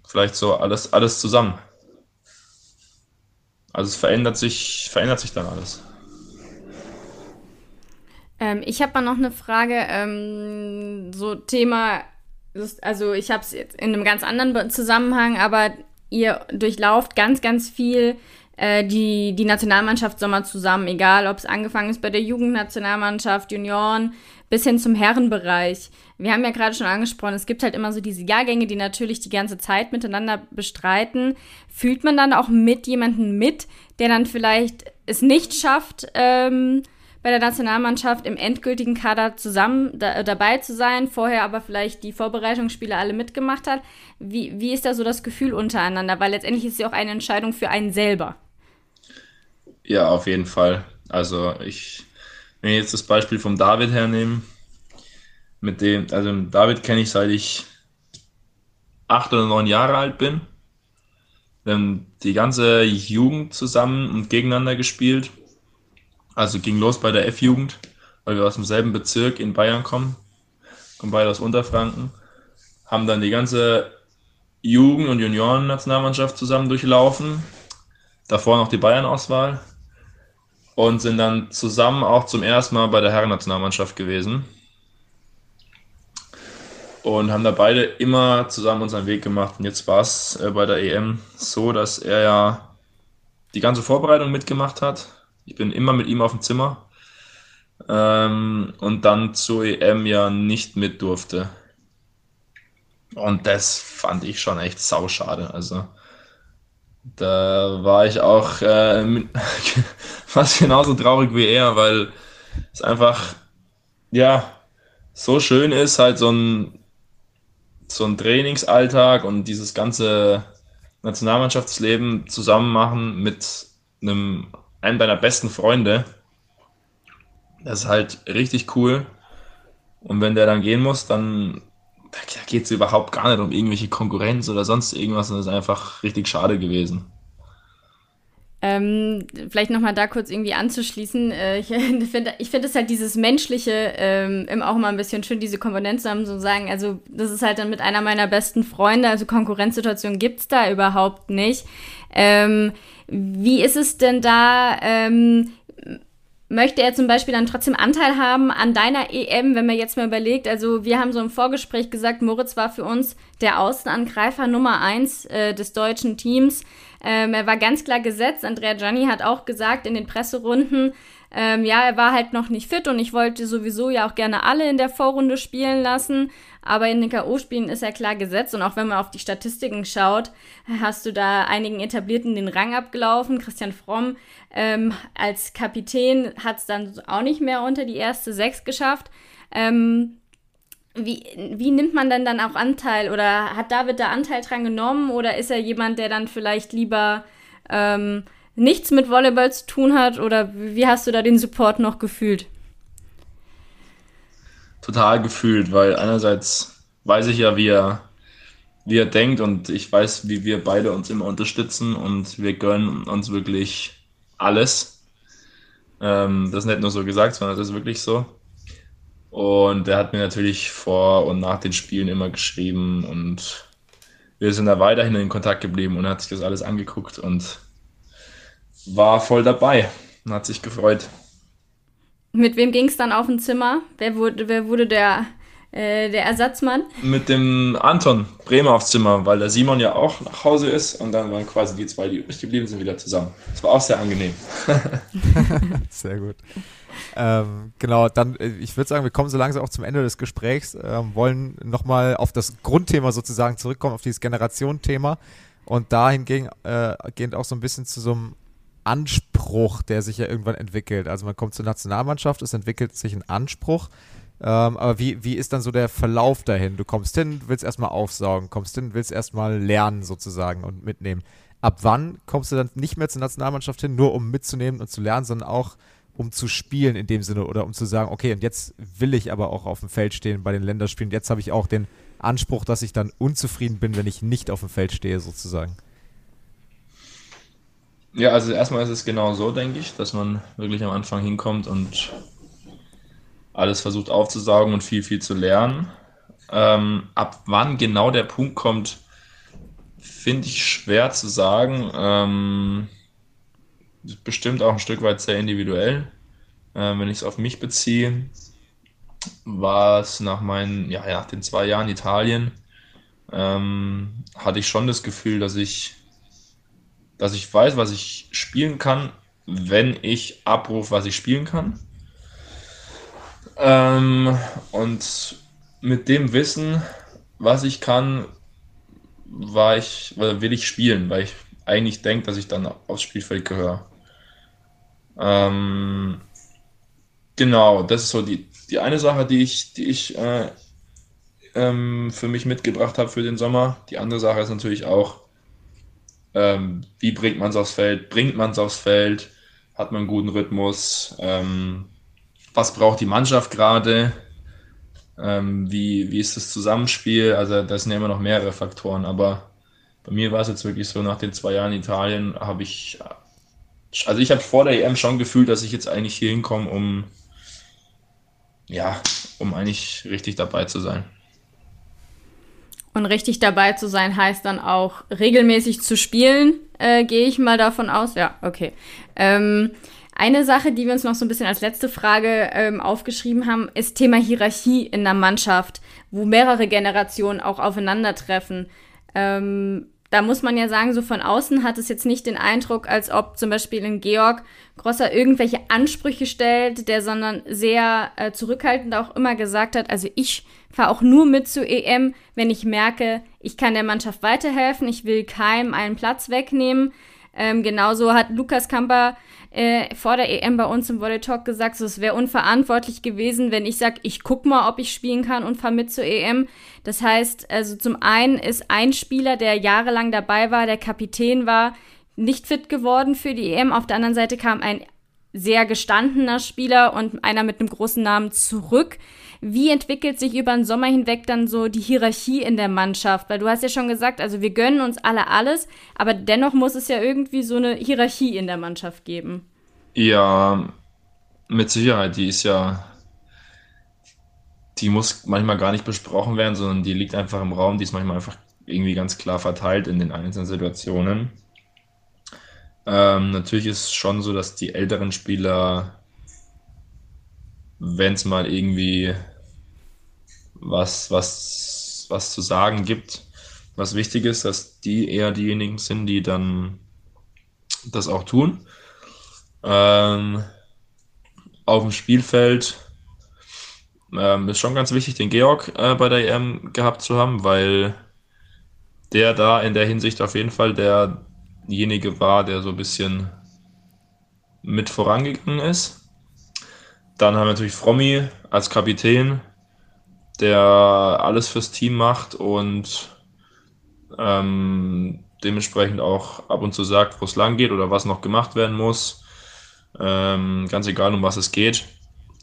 vielleicht so alles, alles zusammen. Also es verändert sich, verändert sich dann alles. Ähm, ich habe mal noch eine Frage, ähm, so Thema, also ich habe es jetzt in einem ganz anderen Zusammenhang, aber ihr durchlauft ganz, ganz viel äh, die, die Nationalmannschaft Sommer zusammen, egal ob es angefangen ist bei der Jugendnationalmannschaft, Junioren, bis hin zum Herrenbereich. Wir haben ja gerade schon angesprochen, es gibt halt immer so diese Jahrgänge, die natürlich die ganze Zeit miteinander bestreiten. Fühlt man dann auch mit jemandem mit, der dann vielleicht es nicht schafft, ähm, bei der Nationalmannschaft im endgültigen Kader zusammen da, dabei zu sein, vorher aber vielleicht die Vorbereitungsspiele alle mitgemacht hat. Wie, wie ist da so das Gefühl untereinander? Weil letztendlich ist ja auch eine Entscheidung für einen selber. Ja, auf jeden Fall. Also ich, wenn ich jetzt das Beispiel vom David hernehmen, mit dem, also David kenne ich seit ich acht oder neun Jahre alt bin. Wir haben die ganze Jugend zusammen und gegeneinander gespielt. Also ging los bei der F-Jugend, weil wir aus demselben Bezirk in Bayern kommen. Kommen beide aus Unterfranken. Haben dann die ganze Jugend- und Junioren-Nationalmannschaft zusammen durchlaufen. Davor noch die Bayern-Auswahl. Und sind dann zusammen auch zum ersten Mal bei der Herren-Nationalmannschaft gewesen und haben da beide immer zusammen unseren Weg gemacht. Und jetzt war es äh, bei der EM so, dass er ja die ganze Vorbereitung mitgemacht hat. Ich bin immer mit ihm auf dem Zimmer ähm, und dann zur EM ja nicht mit durfte. Und das fand ich schon echt sauschade. Also da war ich auch äh, fast genauso traurig wie er, weil es einfach ja so schön ist, halt so ein so ein Trainingsalltag und dieses ganze Nationalmannschaftsleben zusammen machen mit einem, einem deiner besten Freunde. Das ist halt richtig cool. Und wenn der dann gehen muss, dann da geht es überhaupt gar nicht um irgendwelche Konkurrenz oder sonst irgendwas. Das ist einfach richtig schade gewesen. Ähm, vielleicht nochmal da kurz irgendwie anzuschließen. Äh, ich finde ich find es halt dieses Menschliche ähm, auch immer ein bisschen schön, diese Komponente zu haben, so sagen, also das ist halt dann mit einer meiner besten Freunde, also Konkurrenzsituation gibt's da überhaupt nicht. Ähm, wie ist es denn da, ähm, möchte er zum Beispiel dann trotzdem Anteil haben an deiner EM, wenn man jetzt mal überlegt, also wir haben so im Vorgespräch gesagt, Moritz war für uns der Außenangreifer Nummer eins äh, des deutschen Teams. Ähm, er war ganz klar gesetzt. Andrea Gianni hat auch gesagt in den Presserunden, ähm, ja, er war halt noch nicht fit und ich wollte sowieso ja auch gerne alle in der Vorrunde spielen lassen. Aber in den K.O.-Spielen ist er klar gesetzt und auch wenn man auf die Statistiken schaut, hast du da einigen Etablierten den Rang abgelaufen. Christian Fromm ähm, als Kapitän hat es dann auch nicht mehr unter die erste Sechs geschafft. Ähm, wie, wie nimmt man denn dann auch Anteil oder hat David da Anteil dran genommen oder ist er jemand, der dann vielleicht lieber ähm, nichts mit Volleyball zu tun hat oder wie hast du da den Support noch gefühlt? Total gefühlt, weil einerseits weiß ich ja, wie er, wie er denkt und ich weiß, wie wir beide uns immer unterstützen und wir gönnen uns wirklich alles. Ähm, das ist nicht nur so gesagt, sondern das ist wirklich so. Und er hat mir natürlich vor und nach den Spielen immer geschrieben und wir sind da weiterhin in Kontakt geblieben und hat sich das alles angeguckt und war voll dabei und hat sich gefreut. Mit wem ging es dann auf dem Zimmer? Wer wurde, wer wurde der, äh, der Ersatzmann? Mit dem Anton Bremer aufs Zimmer, weil der Simon ja auch nach Hause ist und dann waren quasi die zwei, die übrig geblieben sind, wieder zusammen. Das war auch sehr angenehm. sehr gut. Ähm, genau, dann, äh, ich würde sagen, wir kommen so langsam auch zum Ende des Gesprächs, ähm, wollen nochmal auf das Grundthema sozusagen zurückkommen, auf dieses Generationenthema und dahingehend äh, gehend auch so ein bisschen zu so einem Anspruch, der sich ja irgendwann entwickelt. Also man kommt zur Nationalmannschaft, es entwickelt sich ein Anspruch. Ähm, aber wie, wie ist dann so der Verlauf dahin? Du kommst hin, willst erstmal aufsaugen, kommst hin, willst erstmal lernen sozusagen und mitnehmen. Ab wann kommst du dann nicht mehr zur Nationalmannschaft hin, nur um mitzunehmen und zu lernen, sondern auch um zu spielen in dem Sinne oder um zu sagen, okay, und jetzt will ich aber auch auf dem Feld stehen bei den Länderspielen. Jetzt habe ich auch den Anspruch, dass ich dann unzufrieden bin, wenn ich nicht auf dem Feld stehe, sozusagen. Ja, also erstmal ist es genau so, denke ich, dass man wirklich am Anfang hinkommt und alles versucht aufzusaugen und viel, viel zu lernen. Ähm, ab wann genau der Punkt kommt, finde ich schwer zu sagen. Ähm, bestimmt auch ein Stück weit sehr individuell. Äh, wenn ich es auf mich beziehe, war es nach meinen, ja, nach den zwei Jahren Italien, ähm, hatte ich schon das Gefühl, dass ich, dass ich weiß, was ich spielen kann, wenn ich abrufe, was ich spielen kann. Ähm, und mit dem Wissen, was ich kann, war ich, will ich spielen, weil ich eigentlich denke, dass ich dann aufs Spielfeld gehöre. Ähm, Genau, das ist so die, die eine Sache, die ich, die ich äh, ähm, für mich mitgebracht habe für den Sommer. Die andere Sache ist natürlich auch, ähm, wie bringt man es aufs Feld? Bringt man es aufs Feld? Hat man einen guten Rhythmus? Ähm, was braucht die Mannschaft gerade? Ähm, wie, wie ist das Zusammenspiel? Also das sind ja immer noch mehrere Faktoren, aber bei mir war es jetzt wirklich so, nach den zwei Jahren in Italien habe ich, also ich habe vor der EM schon gefühlt, dass ich jetzt eigentlich hier hinkomme, um, ja, um eigentlich richtig dabei zu sein. Und richtig dabei zu sein heißt dann auch regelmäßig zu spielen, äh, gehe ich mal davon aus. Ja, okay. Ähm, eine Sache, die wir uns noch so ein bisschen als letzte Frage ähm, aufgeschrieben haben, ist Thema Hierarchie in der Mannschaft, wo mehrere Generationen auch aufeinandertreffen. Ähm, da muss man ja sagen, so von außen hat es jetzt nicht den Eindruck, als ob zum Beispiel in Georg Grosser irgendwelche Ansprüche stellt, der sondern sehr äh, zurückhaltend auch immer gesagt hat, also ich fahre auch nur mit zu EM, wenn ich merke, ich kann der Mannschaft weiterhelfen, ich will keinem einen Platz wegnehmen. Ähm, genauso hat Lukas Kamper äh, vor der EM bei uns im Volley Talk gesagt, so, es wäre unverantwortlich gewesen, wenn ich sage, ich guck mal, ob ich spielen kann und fahre mit zur EM. Das heißt, also zum einen ist ein Spieler, der jahrelang dabei war, der Kapitän war, nicht fit geworden für die EM. Auf der anderen Seite kam ein sehr gestandener Spieler und einer mit einem großen Namen zurück. Wie entwickelt sich über den Sommer hinweg dann so die Hierarchie in der Mannschaft? Weil du hast ja schon gesagt, also wir gönnen uns alle alles, aber dennoch muss es ja irgendwie so eine Hierarchie in der Mannschaft geben. Ja, mit Sicherheit. Die ist ja, die muss manchmal gar nicht besprochen werden, sondern die liegt einfach im Raum. Die ist manchmal einfach irgendwie ganz klar verteilt in den einzelnen Situationen. Ähm, natürlich ist es schon so, dass die älteren Spieler wenn es mal irgendwie was, was, was zu sagen gibt, was wichtig ist, dass die eher diejenigen sind, die dann das auch tun. Ähm, auf dem Spielfeld ähm, ist schon ganz wichtig, den Georg äh, bei der EM gehabt zu haben, weil der da in der Hinsicht auf jeden Fall derjenige war, der so ein bisschen mit vorangegangen ist. Dann haben wir natürlich Frommi als Kapitän, der alles fürs Team macht und ähm, dementsprechend auch ab und zu sagt, wo es lang geht oder was noch gemacht werden muss. Ähm, ganz egal, um was es geht.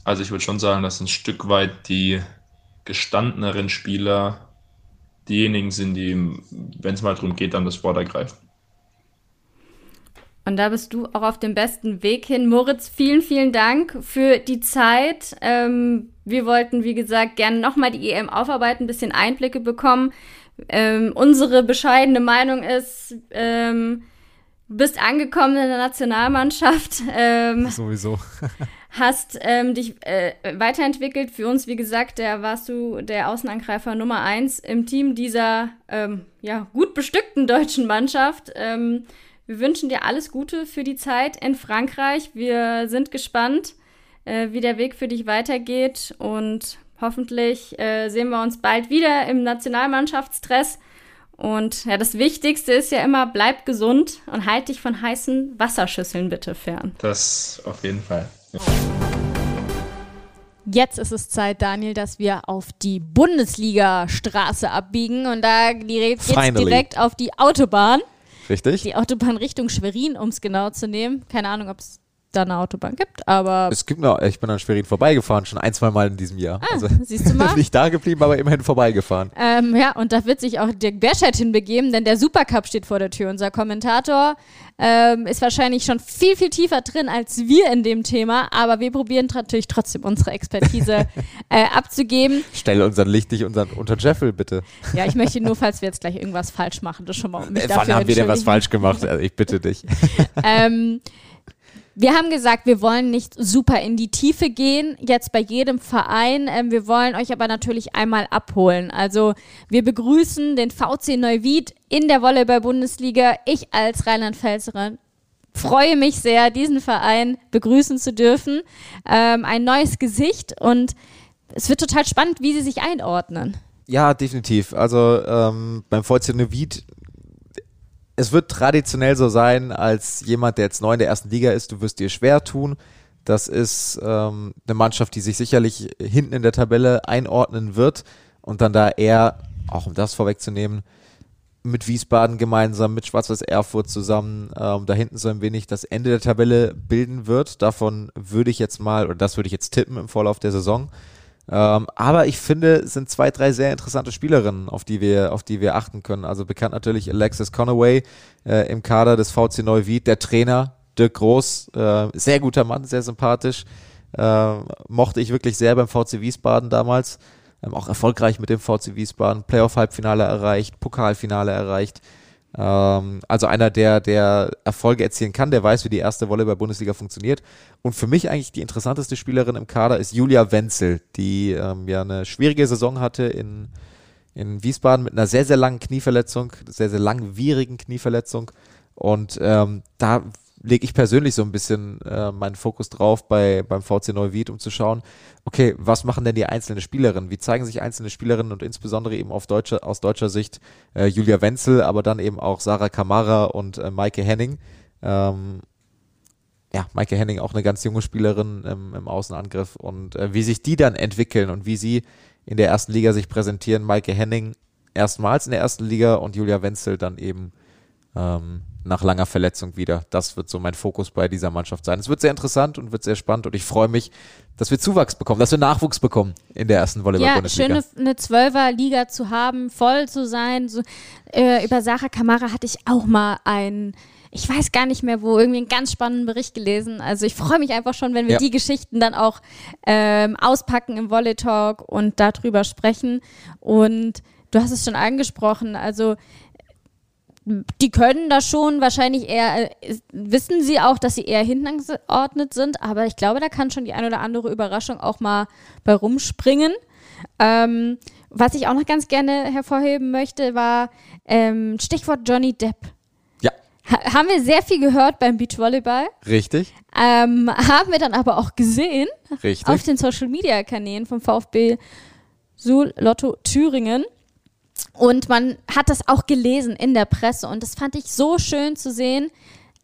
Also ich würde schon sagen, dass ein Stück weit die gestandeneren Spieler diejenigen sind, die, wenn es mal darum geht, dann das Wort ergreifen. Und da bist du auch auf dem besten Weg hin. Moritz, vielen, vielen Dank für die Zeit. Ähm, wir wollten, wie gesagt, gerne nochmal die EM aufarbeiten, ein bisschen Einblicke bekommen. Ähm, unsere bescheidene Meinung ist, ähm, du bist angekommen in der Nationalmannschaft. Ähm, Sowieso. hast ähm, dich äh, weiterentwickelt. Für uns, wie gesagt, der warst du der Außenangreifer Nummer eins im Team dieser ähm, ja, gut bestückten deutschen Mannschaft. Wir wünschen dir alles Gute für die Zeit in Frankreich. Wir sind gespannt, äh, wie der Weg für dich weitergeht und hoffentlich äh, sehen wir uns bald wieder im Nationalmannschaftsstress. Und ja, das Wichtigste ist ja immer, bleib gesund und halt dich von heißen Wasserschüsseln bitte fern. Das auf jeden Fall. Ja. Jetzt ist es Zeit, Daniel, dass wir auf die Bundesliga-Straße abbiegen und da geht es direkt auf die Autobahn. Richtig. Die Autobahn Richtung Schwerin, um es genau zu nehmen. Keine Ahnung, ob es da eine Autobahn gibt, aber. Es gibt noch, ich bin an Schwerin vorbeigefahren, schon ein, zwei Mal in diesem Jahr. Ah, also, siehst du mal? nicht da geblieben, aber immerhin vorbeigefahren. Ähm, ja, und da wird sich auch Dirk Berscheid hinbegeben, denn der Supercup steht vor der Tür. Unser Kommentator ähm, ist wahrscheinlich schon viel, viel tiefer drin als wir in dem Thema, aber wir probieren natürlich trotzdem unsere Expertise äh, abzugeben. Stell unseren Licht nicht unseren, unter Jeffel, bitte. Ja, ich möchte nur, falls wir jetzt gleich irgendwas falsch machen, das schon mal um mich äh, Wann haben wir denn was falsch gemacht? Also ich bitte dich. ähm, wir haben gesagt, wir wollen nicht super in die Tiefe gehen, jetzt bei jedem Verein. Ähm, wir wollen euch aber natürlich einmal abholen. Also wir begrüßen den VC Neuwied in der Volleyball-Bundesliga. Ich als Rheinland-Pfälzerin freue mich sehr, diesen Verein begrüßen zu dürfen. Ähm, ein neues Gesicht und es wird total spannend, wie sie sich einordnen. Ja, definitiv. Also ähm, beim VC Neuwied es wird traditionell so sein, als jemand, der jetzt neu in der ersten Liga ist, du wirst dir schwer tun, Das ist ähm, eine Mannschaft, die sich sicherlich hinten in der Tabelle einordnen wird und dann da eher, auch um das vorwegzunehmen, mit Wiesbaden gemeinsam, mit Schwarz-Weiß Erfurt zusammen, ähm, da hinten so ein wenig das Ende der Tabelle bilden wird. Davon würde ich jetzt mal, oder das würde ich jetzt tippen im Vorlauf der Saison. Ähm, aber ich finde, es sind zwei, drei sehr interessante Spielerinnen, auf die wir, auf die wir achten können. Also bekannt natürlich Alexis Conaway äh, im Kader des VC Neuwied, der Trainer Dirk Groß, äh, sehr guter Mann, sehr sympathisch. Äh, mochte ich wirklich sehr beim VC Wiesbaden damals. Ähm, auch erfolgreich mit dem VC Wiesbaden, Playoff-Halbfinale erreicht, Pokalfinale erreicht. Ähm, also einer, der, der Erfolge erzielen kann, der weiß, wie die erste Volleyball-Bundesliga funktioniert. Und für mich eigentlich die interessanteste Spielerin im Kader ist Julia Wenzel, die ähm, ja eine schwierige Saison hatte in, in Wiesbaden mit einer sehr, sehr langen Knieverletzung, sehr, sehr langwierigen Knieverletzung. Und ähm, da lege ich persönlich so ein bisschen äh, meinen Fokus drauf bei, beim VC Neuwied, um zu schauen, okay, was machen denn die einzelnen Spielerinnen? Wie zeigen sich einzelne Spielerinnen und insbesondere eben auf deutsche, aus deutscher Sicht äh, Julia Wenzel, aber dann eben auch Sarah Kamara und äh, Maike Henning. Ähm, ja, Maike Henning auch eine ganz junge Spielerin im, im Außenangriff und äh, wie sich die dann entwickeln und wie sie in der ersten Liga sich präsentieren. Maike Henning erstmals in der ersten Liga und Julia Wenzel dann eben ähm, nach langer Verletzung wieder. Das wird so mein Fokus bei dieser Mannschaft sein. Es wird sehr interessant und wird sehr spannend und ich freue mich, dass wir Zuwachs bekommen, dass wir Nachwuchs bekommen in der ersten Volleyball-Bundesliga. Ja, schön eine Zwölfer-Liga zu haben, voll zu sein. So, äh, über Sarah Kamara hatte ich auch mal ein ich weiß gar nicht mehr wo, irgendwie einen ganz spannenden Bericht gelesen. Also ich freue mich einfach schon, wenn wir ja. die Geschichten dann auch ähm, auspacken im Volley Talk und darüber sprechen. Und du hast es schon angesprochen, also die können das schon wahrscheinlich eher, äh, wissen sie auch, dass sie eher hinten angeordnet sind, aber ich glaube, da kann schon die ein oder andere Überraschung auch mal bei rumspringen. Ähm, was ich auch noch ganz gerne hervorheben möchte, war ähm, Stichwort Johnny Depp. Ja. Ha haben wir sehr viel gehört beim Beachvolleyball. Richtig. Ähm, haben wir dann aber auch gesehen Richtig. auf den Social Media Kanälen vom VfB Suhl Lotto Thüringen. Und man hat das auch gelesen in der Presse und das fand ich so schön zu sehen.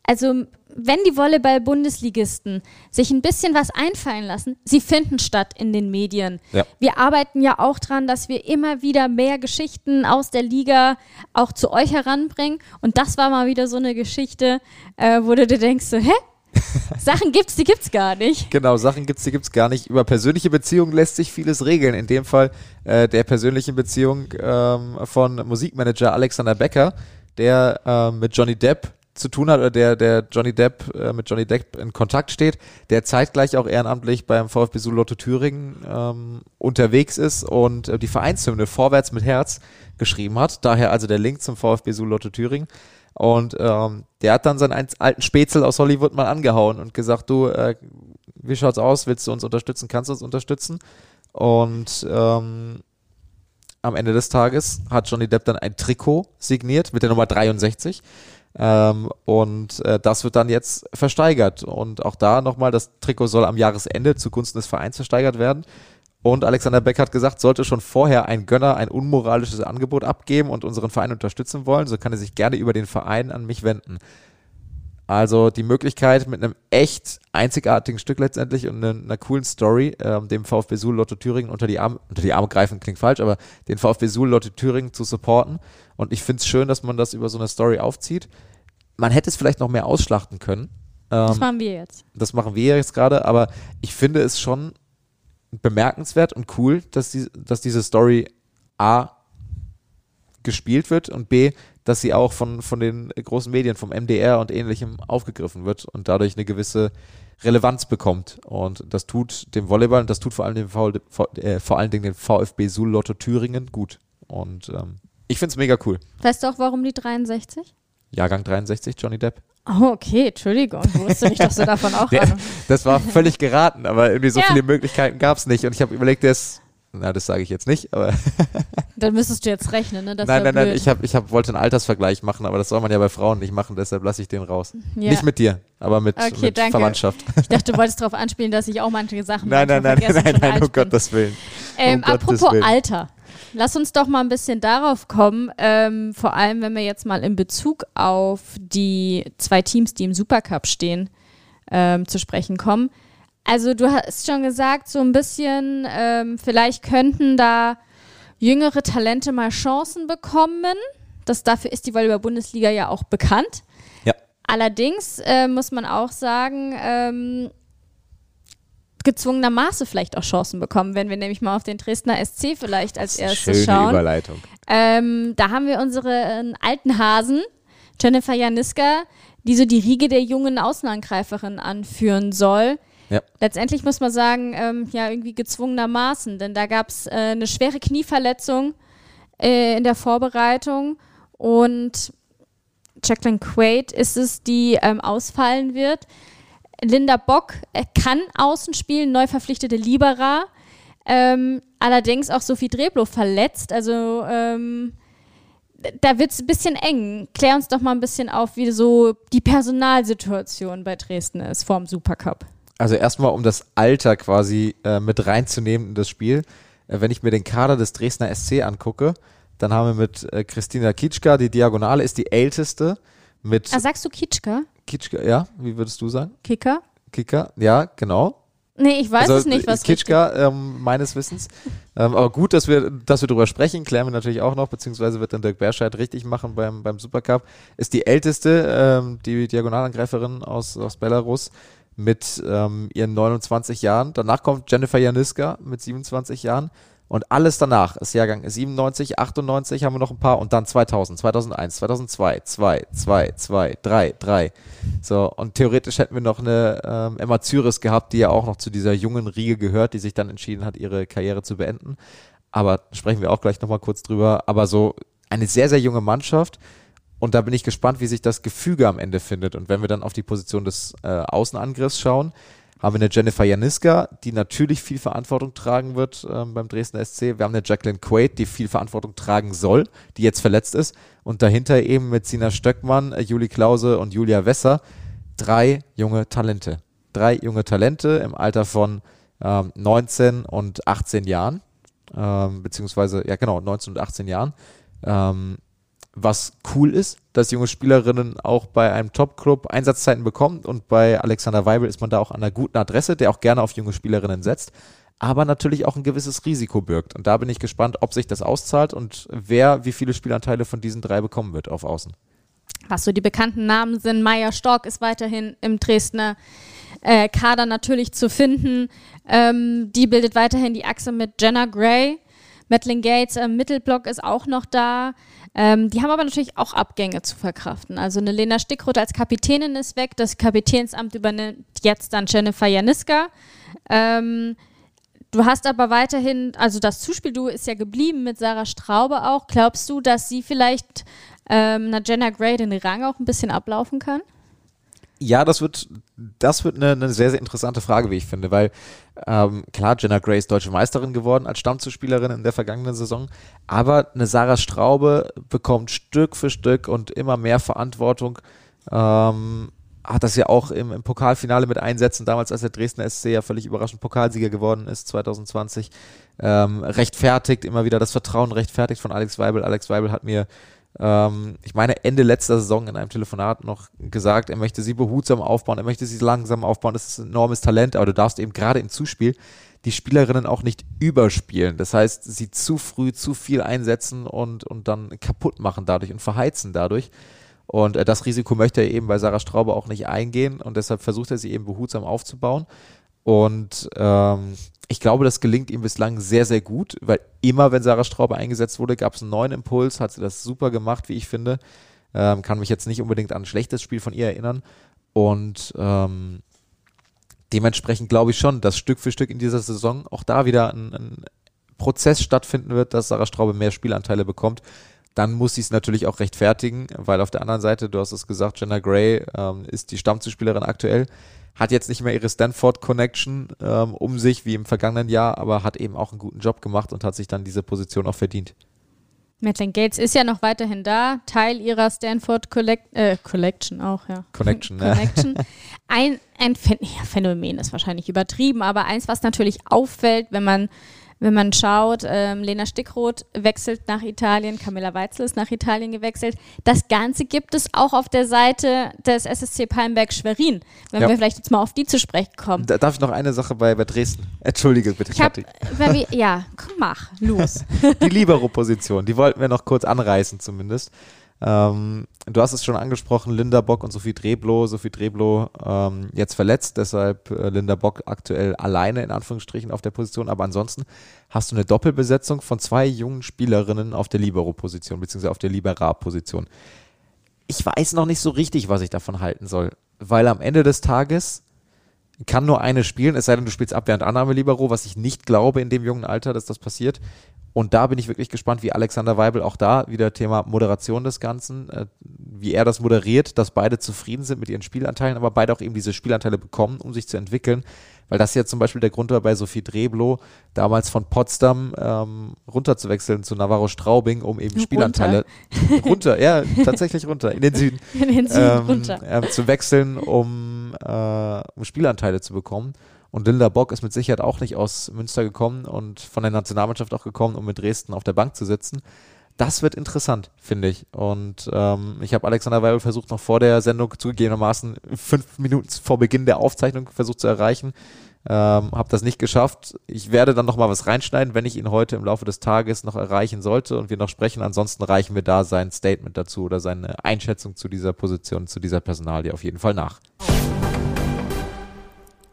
Also, wenn die Volleyball-Bundesligisten sich ein bisschen was einfallen lassen, sie finden statt in den Medien. Ja. Wir arbeiten ja auch dran, dass wir immer wieder mehr Geschichten aus der Liga auch zu euch heranbringen. Und das war mal wieder so eine Geschichte, äh, wo du dir denkst, so, hä? Sachen gibt's, die gibt's gar nicht. Genau, Sachen gibt's, die gibt's gar nicht. Über persönliche Beziehungen lässt sich vieles regeln. In dem Fall äh, der persönlichen Beziehung ähm, von Musikmanager Alexander Becker, der äh, mit Johnny Depp zu tun hat oder der, der Johnny Depp äh, mit Johnny Depp in Kontakt steht, der zeitgleich auch ehrenamtlich beim VfB Lotto Thüringen ähm, unterwegs ist und äh, die Vereinshymne Vorwärts mit Herz geschrieben hat. Daher also der Link zum VfB Lotto Thüringen. Und ähm, der hat dann seinen alten Spätzle aus Hollywood mal angehauen und gesagt, du, äh, wie schaut's aus? Willst du uns unterstützen? Kannst du uns unterstützen? Und ähm, am Ende des Tages hat Johnny Depp dann ein Trikot signiert mit der Nummer 63. Ähm, und äh, das wird dann jetzt versteigert. Und auch da nochmal, das Trikot soll am Jahresende zugunsten des Vereins versteigert werden. Und Alexander Beck hat gesagt, sollte schon vorher ein Gönner ein unmoralisches Angebot abgeben und unseren Verein unterstützen wollen, so kann er sich gerne über den Verein an mich wenden. Also die Möglichkeit mit einem echt einzigartigen Stück letztendlich und einer, einer coolen Story, ähm, dem VfB Suhl Lotto Thüringen unter die Arme, unter die Arme greifen klingt falsch, aber den VfB Suhl Lotto Thüringen zu supporten. Und ich finde es schön, dass man das über so eine Story aufzieht. Man hätte es vielleicht noch mehr ausschlachten können. Ähm, das machen wir jetzt. Das machen wir jetzt gerade, aber ich finde es schon bemerkenswert und cool, dass, die, dass diese Story A gespielt wird und B, dass sie auch von, von den großen Medien, vom MDR und ähnlichem aufgegriffen wird und dadurch eine gewisse Relevanz bekommt. Und das tut dem Volleyball und das tut vor allem dem v, äh, vor allen Dingen dem VfB Sul Lotto Thüringen gut. Und ähm, ich finde es mega cool. Weißt du auch, warum die 63? Jahrgang 63, Johnny Depp. Oh, okay, Entschuldigung. Ich wusste nicht, dass du davon auch ja, Das war völlig geraten, aber irgendwie so ja. viele Möglichkeiten gab es nicht. Und ich habe überlegt, ist na, das sage ich jetzt nicht, aber. Dann müsstest du jetzt rechnen, ne? Das nein, nein, blöd. nein, ich, hab, ich hab, wollte einen Altersvergleich machen, aber das soll man ja bei Frauen nicht machen, deshalb lasse ich den raus. Ja. Nicht mit dir, aber mit, okay, mit danke. Verwandtschaft. Ich dachte, du wolltest darauf anspielen, dass ich auch manche Sachen Nein, nein, nein, nein, nein, nein, um Gottes Willen. Ähm, um apropos Gottes Willen. Alter. Lass uns doch mal ein bisschen darauf kommen, ähm, vor allem wenn wir jetzt mal in Bezug auf die zwei Teams, die im Supercup stehen, ähm, zu sprechen kommen. Also du hast schon gesagt, so ein bisschen, ähm, vielleicht könnten da jüngere Talente mal Chancen bekommen. Das, dafür ist die Volleyball-Bundesliga ja auch bekannt. Ja. Allerdings äh, muss man auch sagen, ähm, gezwungenermaßen vielleicht auch Chancen bekommen, wenn wir nämlich mal auf den Dresdner SC vielleicht als erstes Schöne schauen. Überleitung. Ähm, da haben wir unsere äh, alten Hasen, Jennifer Janiska, die so die Riege der jungen Außenangreiferinnen anführen soll. Ja. Letztendlich muss man sagen, ähm, ja, irgendwie gezwungenermaßen, denn da gab es äh, eine schwere Knieverletzung äh, in der Vorbereitung und Jacqueline Quaid ist es, die ähm, ausfallen wird. Linda Bock äh, kann außen spielen, neu verpflichtete Libera. Ähm, allerdings auch Sophie Dreblo verletzt. Also ähm, da wird es ein bisschen eng. Klär uns doch mal ein bisschen auf, wie so die Personalsituation bei Dresden ist vorm Supercup. Also erstmal, um das Alter quasi äh, mit reinzunehmen in das Spiel. Äh, wenn ich mir den Kader des Dresdner SC angucke, dann haben wir mit äh, Christina Kitschka, die Diagonale ist die älteste. Mit Ah, sagst du Kitschka? Kitschka, ja, wie würdest du sagen? Kicker? Kicker, ja, genau. Nee, ich weiß also, es nicht, was Kitschka, ähm, meines Wissens. ähm, aber gut, dass wir, dass wir drüber sprechen, klären wir natürlich auch noch, beziehungsweise wird dann Dirk Berscheid richtig machen beim, beim Supercup. Ist die älteste, ähm, die Diagonalangreiferin aus, aus Belarus mit ähm, ihren 29 Jahren. Danach kommt Jennifer Janiska mit 27 Jahren. Und alles danach ist Jahrgang 97, 98 haben wir noch ein paar und dann 2000, 2001, 2002, 2, 2, 2, 3, 3. So, und theoretisch hätten wir noch eine ähm, Emma Zyris gehabt, die ja auch noch zu dieser jungen Riege gehört, die sich dann entschieden hat, ihre Karriere zu beenden. Aber sprechen wir auch gleich nochmal kurz drüber. Aber so eine sehr, sehr junge Mannschaft. Und da bin ich gespannt, wie sich das Gefüge am Ende findet. Und wenn wir dann auf die Position des äh, Außenangriffs schauen, haben wir eine Jennifer Janiska, die natürlich viel Verantwortung tragen wird ähm, beim Dresdner SC. Wir haben eine Jacqueline Quaid, die viel Verantwortung tragen soll, die jetzt verletzt ist. Und dahinter eben mit Sina Stöckmann, äh, Juli Klause und Julia Wesser drei junge Talente. Drei junge Talente im Alter von ähm, 19 und 18 Jahren. Ähm, beziehungsweise, ja genau, 19 und 18 Jahren. Ähm, was cool ist, dass junge Spielerinnen auch bei einem Top-Club Einsatzzeiten bekommen und bei Alexander Weibel ist man da auch an einer guten Adresse, der auch gerne auf junge Spielerinnen setzt, aber natürlich auch ein gewisses Risiko birgt. Und da bin ich gespannt, ob sich das auszahlt und wer wie viele Spielanteile von diesen drei bekommen wird auf Außen. Was so die bekannten Namen sind, Maya Stork ist weiterhin im Dresdner äh, Kader natürlich zu finden. Ähm, die bildet weiterhin die Achse mit Jenna Gray. Madeline Gates im Mittelblock ist auch noch da. Ähm, die haben aber natürlich auch Abgänge zu verkraften. Also eine Lena Stickroth als Kapitänin ist weg. Das Kapitänsamt übernimmt jetzt dann Jennifer Janiska. Ähm, du hast aber weiterhin, also das Zuspielduo ist ja geblieben mit Sarah Straube auch. Glaubst du, dass sie vielleicht ähm, einer Jenna Gray den Rang auch ein bisschen ablaufen kann? Ja, das wird, das wird eine, eine sehr, sehr interessante Frage, wie ich finde, weil ähm, klar, Jenna Gray ist deutsche Meisterin geworden als Stammzuspielerin in der vergangenen Saison, aber eine Sarah Straube bekommt Stück für Stück und immer mehr Verantwortung. Ähm, hat das ja auch im, im, Pokalfinale mit Einsätzen, damals als der Dresdner SC ja völlig überraschend Pokalsieger geworden ist, 2020, ähm, rechtfertigt, immer wieder das Vertrauen rechtfertigt von Alex Weibel. Alex Weibel hat mir ähm, ich meine, Ende letzter Saison in einem Telefonat noch gesagt, er möchte sie behutsam aufbauen, er möchte sie langsam aufbauen, das ist ein enormes Talent, aber du darfst eben gerade im Zuspiel die Spielerinnen auch nicht überspielen. Das heißt, sie zu früh zu viel einsetzen und, und dann kaputt machen dadurch und verheizen dadurch. Und äh, das Risiko möchte er eben bei Sarah Straube auch nicht eingehen und deshalb versucht er sie eben behutsam aufzubauen. Und ähm, ich glaube, das gelingt ihm bislang sehr, sehr gut, weil immer, wenn Sarah Straube eingesetzt wurde, gab es einen neuen Impuls, hat sie das super gemacht, wie ich finde. Ähm, kann mich jetzt nicht unbedingt an ein schlechtes Spiel von ihr erinnern. Und ähm, dementsprechend glaube ich schon, dass Stück für Stück in dieser Saison auch da wieder ein, ein Prozess stattfinden wird, dass Sarah Straube mehr Spielanteile bekommt. Dann muss sie es natürlich auch rechtfertigen, weil auf der anderen Seite, du hast es gesagt, Jenna Gray ähm, ist die Stammzuspielerin aktuell hat jetzt nicht mehr ihre Stanford-Connection ähm, um sich wie im vergangenen Jahr, aber hat eben auch einen guten Job gemacht und hat sich dann diese Position auch verdient. Madeline Gates ist ja noch weiterhin da, Teil ihrer Stanford Collect äh, Collection auch, ja. Connection, Connection. Ja. Ein, ein Phänomen ist wahrscheinlich übertrieben, aber eins, was natürlich auffällt, wenn man wenn man schaut, ähm, Lena Stickroth wechselt nach Italien, Camilla Weitzel ist nach Italien gewechselt. Das Ganze gibt es auch auf der Seite des SSC Palmberg Schwerin, wenn ja. wir vielleicht jetzt mal auf die zu sprechen kommen. Da, darf ich noch eine Sache bei, bei Dresden? Entschuldige bitte, ich hab, wir, Ja, komm, mach, los. die Libero-Position, die wollten wir noch kurz anreißen zumindest. Ähm, du hast es schon angesprochen, Linda Bock und Sophie Dreblo. Sophie Dreblo ähm, jetzt verletzt, deshalb äh, Linda Bock aktuell alleine in Anführungsstrichen auf der Position. Aber ansonsten hast du eine Doppelbesetzung von zwei jungen Spielerinnen auf der Libero-Position, beziehungsweise auf der Libera-Position. Ich weiß noch nicht so richtig, was ich davon halten soll, weil am Ende des Tages kann nur eine spielen, es sei denn, du spielst Abwehr und Annahme Libero, was ich nicht glaube in dem jungen Alter, dass das passiert. Und da bin ich wirklich gespannt, wie Alexander Weibel auch da wieder Thema Moderation des Ganzen, äh, wie er das moderiert, dass beide zufrieden sind mit ihren Spielanteilen, aber beide auch eben diese Spielanteile bekommen, um sich zu entwickeln. Weil das ja zum Beispiel der Grund war bei Sophie Dreblo, damals von Potsdam ähm, runterzuwechseln zu Navarro Straubing, um eben Spielanteile runter, runter ja, tatsächlich runter, in den Süden, in den Süden ähm, runter. Ähm, zu wechseln, um, äh, um Spielanteile zu bekommen. Und Linda Bock ist mit Sicherheit auch nicht aus Münster gekommen und von der Nationalmannschaft auch gekommen, um mit Dresden auf der Bank zu sitzen. Das wird interessant, finde ich. Und ähm, ich habe Alexander Weibel versucht, noch vor der Sendung zugegebenermaßen fünf Minuten vor Beginn der Aufzeichnung versucht zu erreichen. Ähm, habe das nicht geschafft. Ich werde dann noch mal was reinschneiden, wenn ich ihn heute im Laufe des Tages noch erreichen sollte und wir noch sprechen. Ansonsten reichen wir da sein Statement dazu oder seine Einschätzung zu dieser Position, zu dieser Personalie auf jeden Fall nach.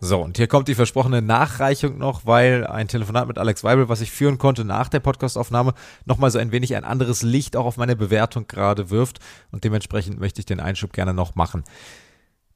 So, und hier kommt die versprochene Nachreichung noch, weil ein Telefonat mit Alex Weibel, was ich führen konnte nach der Podcastaufnahme, nochmal so ein wenig ein anderes Licht auch auf meine Bewertung gerade wirft. Und dementsprechend möchte ich den Einschub gerne noch machen.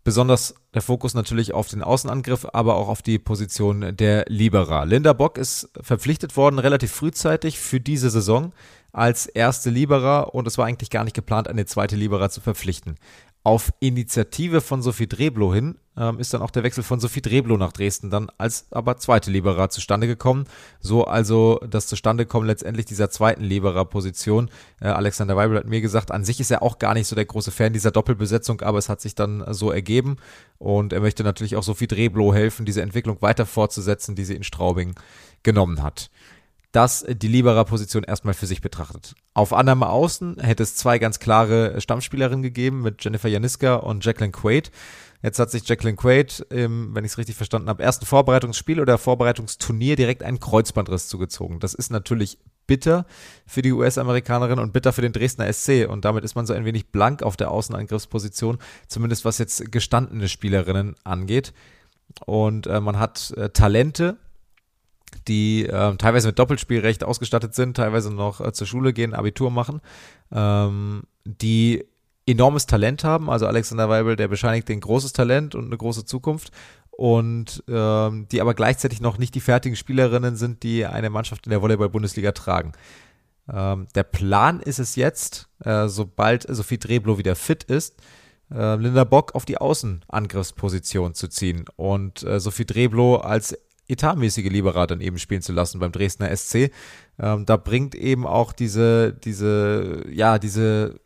Besonders der Fokus natürlich auf den Außenangriff, aber auch auf die Position der Libera. Linda Bock ist verpflichtet worden, relativ frühzeitig für diese Saison als erste Libera und es war eigentlich gar nicht geplant, eine zweite Libera zu verpflichten. Auf Initiative von Sophie Dreblo hin ähm, ist dann auch der Wechsel von Sophie Dreblo nach Dresden dann als aber zweite Libera zustande gekommen. So also das Zustandekommen letztendlich dieser zweiten Libera-Position. Äh, Alexander Weibel hat mir gesagt, an sich ist er auch gar nicht so der große Fan dieser Doppelbesetzung, aber es hat sich dann so ergeben und er möchte natürlich auch Sophie Dreblo helfen, diese Entwicklung weiter fortzusetzen, die sie in Straubing genommen hat das die Libera-Position erstmal für sich betrachtet. Auf Annahme Außen hätte es zwei ganz klare Stammspielerinnen gegeben mit Jennifer Janiska und Jacqueline Quaid. Jetzt hat sich Jacqueline Quaid, im, wenn ich es richtig verstanden habe, ersten Vorbereitungsspiel oder Vorbereitungsturnier direkt einen Kreuzbandriss zugezogen. Das ist natürlich bitter für die US-Amerikanerin und bitter für den Dresdner SC. Und damit ist man so ein wenig blank auf der Außenangriffsposition, zumindest was jetzt gestandene Spielerinnen angeht. Und äh, man hat äh, Talente, die äh, teilweise mit Doppelspielrecht ausgestattet sind, teilweise noch äh, zur Schule gehen, Abitur machen, ähm, die enormes Talent haben. Also Alexander Weibel, der bescheinigt ein großes Talent und eine große Zukunft und ähm, die aber gleichzeitig noch nicht die fertigen Spielerinnen sind, die eine Mannschaft in der Volleyball-Bundesliga tragen. Ähm, der Plan ist es jetzt, äh, sobald Sophie Dreblo wieder fit ist, äh, Linda Bock auf die Außenangriffsposition zu ziehen und äh, Sophie Dreblo als etatmäßige Libera dann eben spielen zu lassen beim Dresdner SC. Ähm, da bringt eben auch diese, diese, ja, diese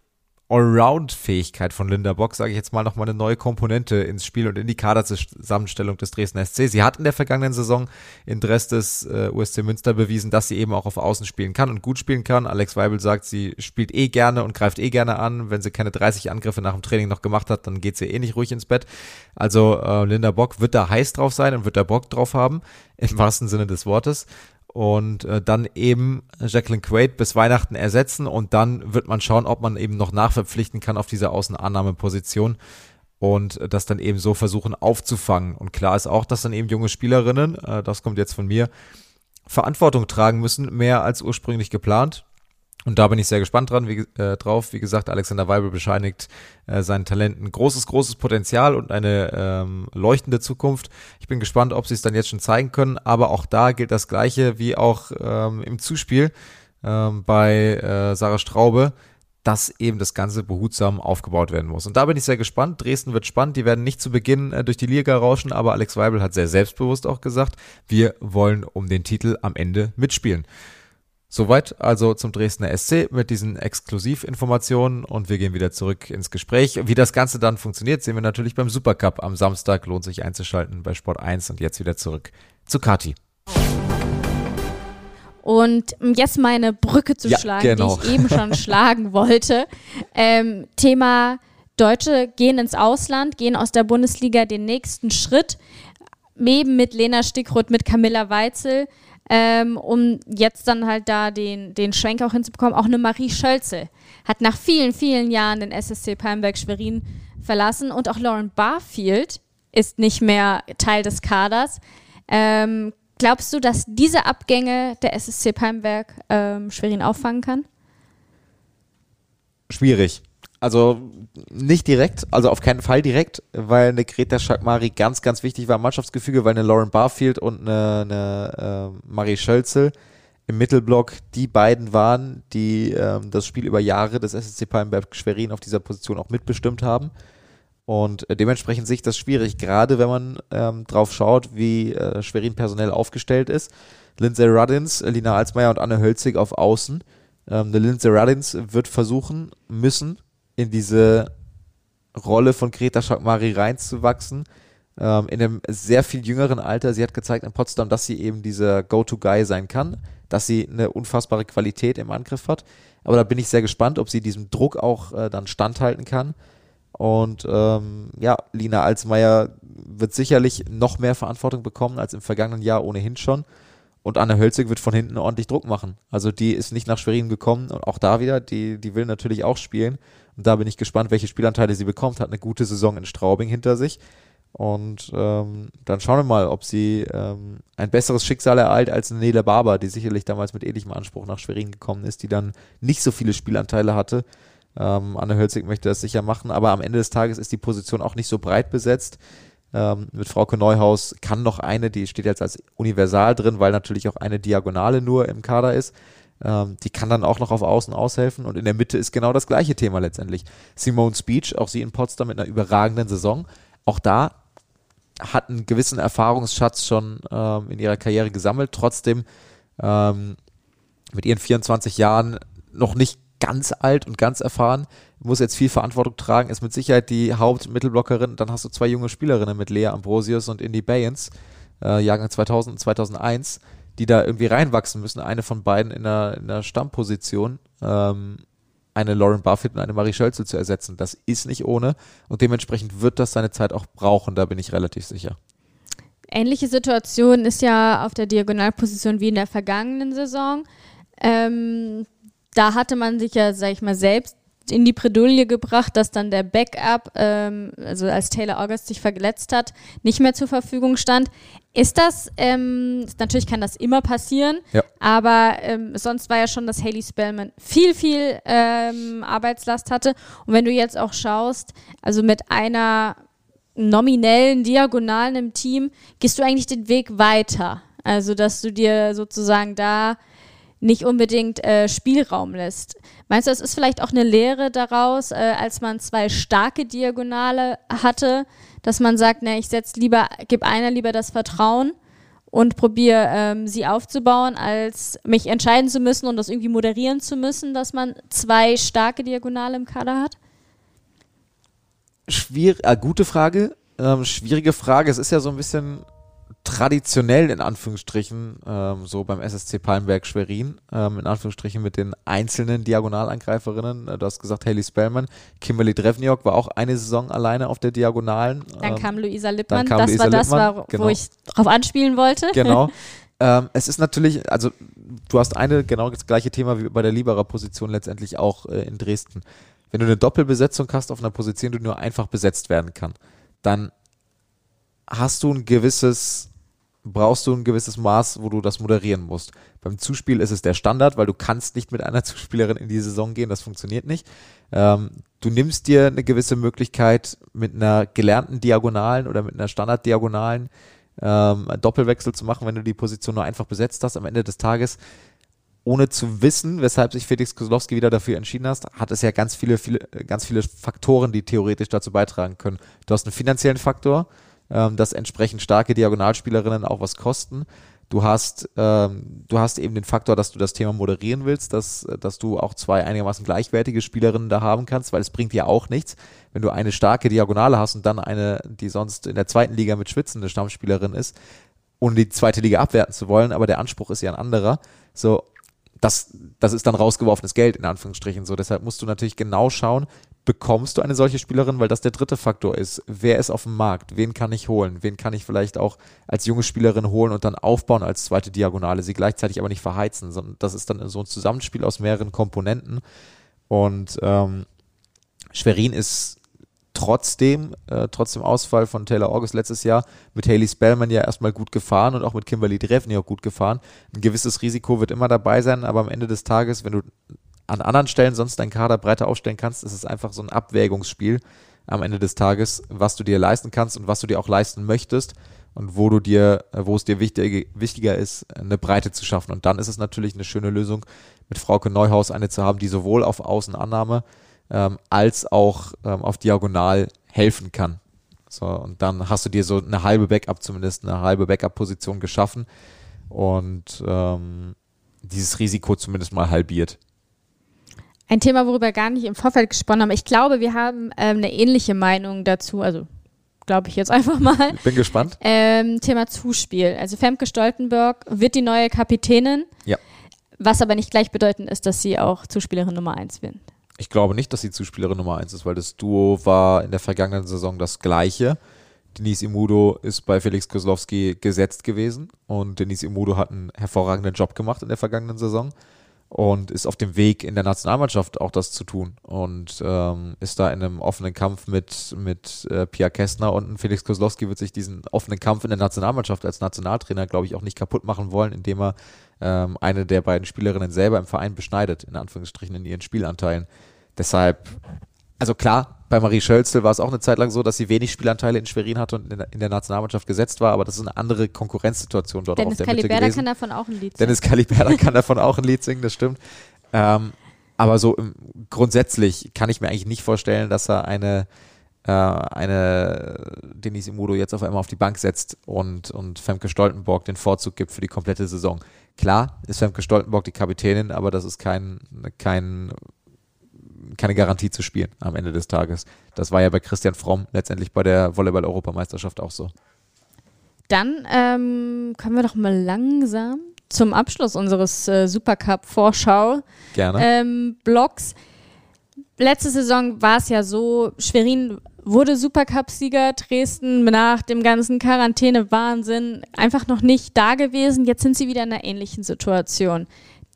Allround-Fähigkeit von Linda Bock, sage ich jetzt mal, nochmal eine neue Komponente ins Spiel und in die Kaderzusammenstellung des Dresdner SC. Sie hat in der vergangenen Saison in Dress des äh, USC Münster bewiesen, dass sie eben auch auf Außen spielen kann und gut spielen kann. Alex Weibel sagt, sie spielt eh gerne und greift eh gerne an. Wenn sie keine 30 Angriffe nach dem Training noch gemacht hat, dann geht sie eh nicht ruhig ins Bett. Also äh, Linda Bock wird da heiß drauf sein und wird da Bock drauf haben, im wahrsten Sinne des Wortes und äh, dann eben Jacqueline Quaid bis Weihnachten ersetzen und dann wird man schauen, ob man eben noch nachverpflichten kann auf dieser Außenannahmeposition und äh, das dann eben so versuchen aufzufangen. Und klar ist auch, dass dann eben junge Spielerinnen, äh, das kommt jetzt von mir, Verantwortung tragen müssen, mehr als ursprünglich geplant. Und da bin ich sehr gespannt dran, wie, äh, drauf. Wie gesagt, Alexander Weibel bescheinigt äh, seinen Talenten großes, großes Potenzial und eine ähm, leuchtende Zukunft. Ich bin gespannt, ob sie es dann jetzt schon zeigen können. Aber auch da gilt das Gleiche wie auch ähm, im Zuspiel ähm, bei äh, Sarah Straube, dass eben das Ganze behutsam aufgebaut werden muss. Und da bin ich sehr gespannt. Dresden wird spannend. Die werden nicht zu Beginn äh, durch die Liga rauschen, aber Alex Weibel hat sehr selbstbewusst auch gesagt, wir wollen um den Titel am Ende mitspielen. Soweit also zum Dresdner SC mit diesen Exklusivinformationen und wir gehen wieder zurück ins Gespräch. Wie das Ganze dann funktioniert, sehen wir natürlich beim Supercup am Samstag. Lohnt sich einzuschalten bei Sport 1 und jetzt wieder zurück zu Kati. Und um jetzt meine Brücke zu Ja, schlagen, genau. die ich eben schon schlagen wollte. Ähm, Thema Deutsche gehen ins Ausland, gehen aus der Bundesliga den nächsten Schritt, eben mit Lena Stickroth, mit Camilla Weitzel, ähm, um jetzt dann halt da den, den Schwenk auch hinzubekommen. Auch eine Marie Schölzel hat nach vielen, vielen Jahren den SSC Palmberg Schwerin verlassen und auch Lauren Barfield ist nicht mehr Teil des Kaders. Ähm, glaubst du, dass diese Abgänge der SSC Palmberg ähm, Schwerin auffangen kann? Schwierig. Also nicht direkt, also auf keinen Fall direkt, weil eine Greta Schakmari ganz, ganz wichtig war im Mannschaftsgefüge, weil eine Lauren Barfield und eine, eine äh, Marie Schölzel im Mittelblock die beiden waren, die ähm, das Spiel über Jahre des SSC Palmberg Schwerin auf dieser Position auch mitbestimmt haben. Und äh, dementsprechend sehe das schwierig, gerade wenn man ähm, drauf schaut, wie äh, Schwerin personell aufgestellt ist. Lindsay Ruddins, Lina Alsmeier und Anne Hölzig auf Außen. Ähm, eine Lindsay Ruddins wird versuchen müssen, in diese Rolle von Greta Schakmari reinzuwachsen. Ähm, in einem sehr viel jüngeren Alter. Sie hat gezeigt in Potsdam, dass sie eben dieser Go-To-Guy sein kann, dass sie eine unfassbare Qualität im Angriff hat. Aber da bin ich sehr gespannt, ob sie diesem Druck auch äh, dann standhalten kann. Und ähm, ja, Lina Alsmeier wird sicherlich noch mehr Verantwortung bekommen als im vergangenen Jahr ohnehin schon. Und Anne Hölzig wird von hinten ordentlich Druck machen. Also die ist nicht nach Schwerin gekommen und auch da wieder, die, die will natürlich auch spielen. Und da bin ich gespannt, welche Spielanteile sie bekommt. Hat eine gute Saison in Straubing hinter sich. Und ähm, dann schauen wir mal, ob sie ähm, ein besseres Schicksal ereilt als Nele Barber, die sicherlich damals mit ähnlichem Anspruch nach Schwerin gekommen ist, die dann nicht so viele Spielanteile hatte. Ähm, Anne Hölzig möchte das sicher machen, aber am Ende des Tages ist die Position auch nicht so breit besetzt. Ähm, mit Frauke Neuhaus kann noch eine, die steht jetzt als universal drin, weil natürlich auch eine Diagonale nur im Kader ist. Ähm, die kann dann auch noch auf Außen aushelfen und in der Mitte ist genau das gleiche Thema letztendlich. Simone Speech, auch sie in Potsdam mit einer überragenden Saison. Auch da hat einen gewissen Erfahrungsschatz schon ähm, in ihrer Karriere gesammelt, trotzdem ähm, mit ihren 24 Jahren noch nicht ganz alt und ganz erfahren, muss jetzt viel Verantwortung tragen, ist mit Sicherheit die Hauptmittelblockerin. Dann hast du zwei junge Spielerinnen mit Lea Ambrosius und Indy Bayens, äh, Jahrgang 2000 und 2001, die da irgendwie reinwachsen müssen. Eine von beiden in der, in der Stammposition. Ähm, eine Lauren Buffett und eine Marie Schölzel zu ersetzen. Das ist nicht ohne und dementsprechend wird das seine Zeit auch brauchen, da bin ich relativ sicher. Ähnliche Situation ist ja auf der Diagonalposition wie in der vergangenen Saison. Ähm, da hatte man sich ja, sag ich mal, selbst in die Bredouille gebracht, dass dann der Backup, ähm, also als Taylor August sich verletzt hat, nicht mehr zur Verfügung stand. Ist das, ähm, natürlich kann das immer passieren, Ja. aber ähm, sonst war ja schon, dass Haley Spellman viel, viel ähm, Arbeitslast hatte. Und wenn du jetzt auch schaust, also mit einer nominellen Diagonalen im Team, gehst du eigentlich den Weg weiter. Also, dass du dir sozusagen da nicht unbedingt äh, Spielraum lässt. Meinst du, es ist vielleicht auch eine Lehre daraus, äh, als man zwei starke Diagonale hatte, dass man sagt, ne, ich setze lieber, gib einer lieber das Vertrauen und probiere ähm, sie aufzubauen, als mich entscheiden zu müssen und das irgendwie moderieren zu müssen, dass man zwei starke Diagonale im Kader hat? Schwierig, äh, gute Frage. Ähm, schwierige Frage. Es ist ja so ein bisschen traditionell in Anführungsstrichen ähm, so beim SSC Palmberg Schwerin, ähm, in Anführungsstrichen mit den einzelnen Diagonalangreiferinnen. Äh, Du hast gesagt, Haley Spellman, Kimberly Drevniok war auch eine Saison alleine auf der Diagonalen. Dann Ähm, kam Luisa Lippmann, kam das Luisa war das, Lippmann, war, genau. wo ich drauf anspielen wollte. Genau. ähm, es ist natürlich, also du hast eine genau das gleiche Thema wie bei der Liberer Position letztendlich auch äh, in Dresden. Wenn du eine Doppelbesetzung hast auf einer Position, die nur einfach besetzt werden kann, dann hast du ein gewisses, brauchst du ein gewisses Maß, wo du das moderieren musst. Beim Zuspiel ist es der Standard, weil du kannst nicht mit einer Zuspielerin in die Saison gehen, das funktioniert nicht. Ähm, du nimmst dir eine gewisse Möglichkeit mit einer gelernten Diagonalen oder mit einer Standarddiagonalen ähm, Doppelwechsel zu machen, wenn du die Position nur einfach besetzt hast. Am Ende des Tages ohne zu wissen, weshalb sich Felix Kozlowski wieder dafür entschieden hast, hat es ja ganz viele, viele, ganz viele Faktoren, die theoretisch dazu beitragen können. Du hast einen finanziellen Faktor, ähm, dass entsprechend starke Diagonalspielerinnen auch was kosten. Du hast, ähm, du hast eben den Faktor, dass du das Thema moderieren willst, dass, dass du auch zwei einigermaßen gleichwertige Spielerinnen da haben kannst, weil es bringt dir auch nichts, wenn du eine starke Diagonale hast und dann eine, die sonst in der zweiten Liga mit schwitzende Stammspielerin ist, ohne die zweite Liga abwerten zu wollen, aber der Anspruch ist ja ein anderer. So, das, das ist dann rausgeworfenes Geld, in Anführungsstrichen. So, deshalb musst du natürlich genau schauen, bekommst du eine solche Spielerin, weil das der dritte Faktor ist. Wer ist auf dem Markt? Wen kann ich holen? Wen kann ich vielleicht auch als junge Spielerin holen und dann aufbauen als zweite Diagonale, sie gleichzeitig aber nicht verheizen, sondern das ist dann so ein Zusammenspiel aus mehreren Komponenten. Und ähm, Schwerin ist trotzdem, äh, trotz dem Ausfall von Taylor August letztes Jahr, mit Haley Spellman ja erstmal gut gefahren und auch mit Kimberly Drevny auch gut gefahren. Ein gewisses Risiko wird immer dabei sein, aber am Ende des Tages, wenn du an anderen Stellen sonst deinen Kader breiter aufstellen kannst, ist es einfach so ein Abwägungsspiel am Ende des Tages, was du dir leisten kannst und was du dir auch leisten möchtest und wo du dir, wo es dir wichtig, wichtiger ist, eine Breite zu schaffen. Und dann ist es natürlich eine schöne Lösung, mit Frauke Neuhaus eine zu haben, die sowohl auf Außenannahme ähm, als auch ähm, auf Diagonal helfen kann. So, und dann hast du dir so eine halbe Backup, zumindest eine halbe Backup-Position geschaffen und ähm, dieses Risiko zumindest mal halbiert. Ein Thema, worüber wir gar nicht im Vorfeld gesprochen haben. Ich glaube, wir haben ähm, eine ähnliche Meinung dazu. Also glaube ich jetzt einfach mal. Ich bin gespannt. Ähm, Thema Zuspiel. Also Femke Stoltenberg wird die neue Kapitänin. Ja. Was aber nicht gleichbedeutend ist, dass sie auch Zuspielerin Nummer 1 wird. Ich glaube nicht, dass sie Zuspielerin Nummer 1 ist, weil das Duo war in der vergangenen Saison das gleiche. Denise Imudo ist bei Felix Kozlowski gesetzt gewesen und Denise Imudo hat einen hervorragenden Job gemacht in der vergangenen Saison und ist auf dem Weg in der Nationalmannschaft auch das zu tun und ähm, ist da in einem offenen Kampf mit, mit äh, Pia Kästner und Felix Kozlowski wird sich diesen offenen Kampf in der Nationalmannschaft als Nationaltrainer, glaube ich, auch nicht kaputt machen wollen, indem er ähm, eine der beiden Spielerinnen selber im Verein beschneidet, in Anführungsstrichen in ihren Spielanteilen. Deshalb, also klar, bei Marie Schölzel war es auch eine Zeit lang so, dass sie wenig Spielanteile in Schwerin hatte und in der, in der Nationalmannschaft gesetzt war, aber das ist eine andere Konkurrenzsituation dort Dennis auf der Caliberda Mitte gewesen. kann davon auch ein Lied singen. Dennis Caliberda kann davon auch ein Lied singen, das stimmt. Ähm, aber so im, grundsätzlich kann ich mir eigentlich nicht vorstellen, dass er eine, äh, eine Denise Imudo jetzt auf einmal auf die Bank setzt und, und Femke Stoltenborg den Vorzug gibt für die komplette Saison. Klar ist Femke Stoltenborg die Kapitänin, aber das ist kein, kein keine Garantie zu spielen am Ende des Tages. Das war ja bei Christian Fromm letztendlich bei der Volleyball-Europameisterschaft auch so. Dann ähm, kommen wir doch mal langsam zum Abschluss unseres äh, Supercup-Vorschau. Ähm, Blogs. Letzte Saison war es ja so, Schwerin wurde Supercup-Sieger, Dresden nach dem ganzen Quarantäne-Wahnsinn einfach noch nicht da gewesen. Jetzt sind sie wieder in einer ähnlichen Situation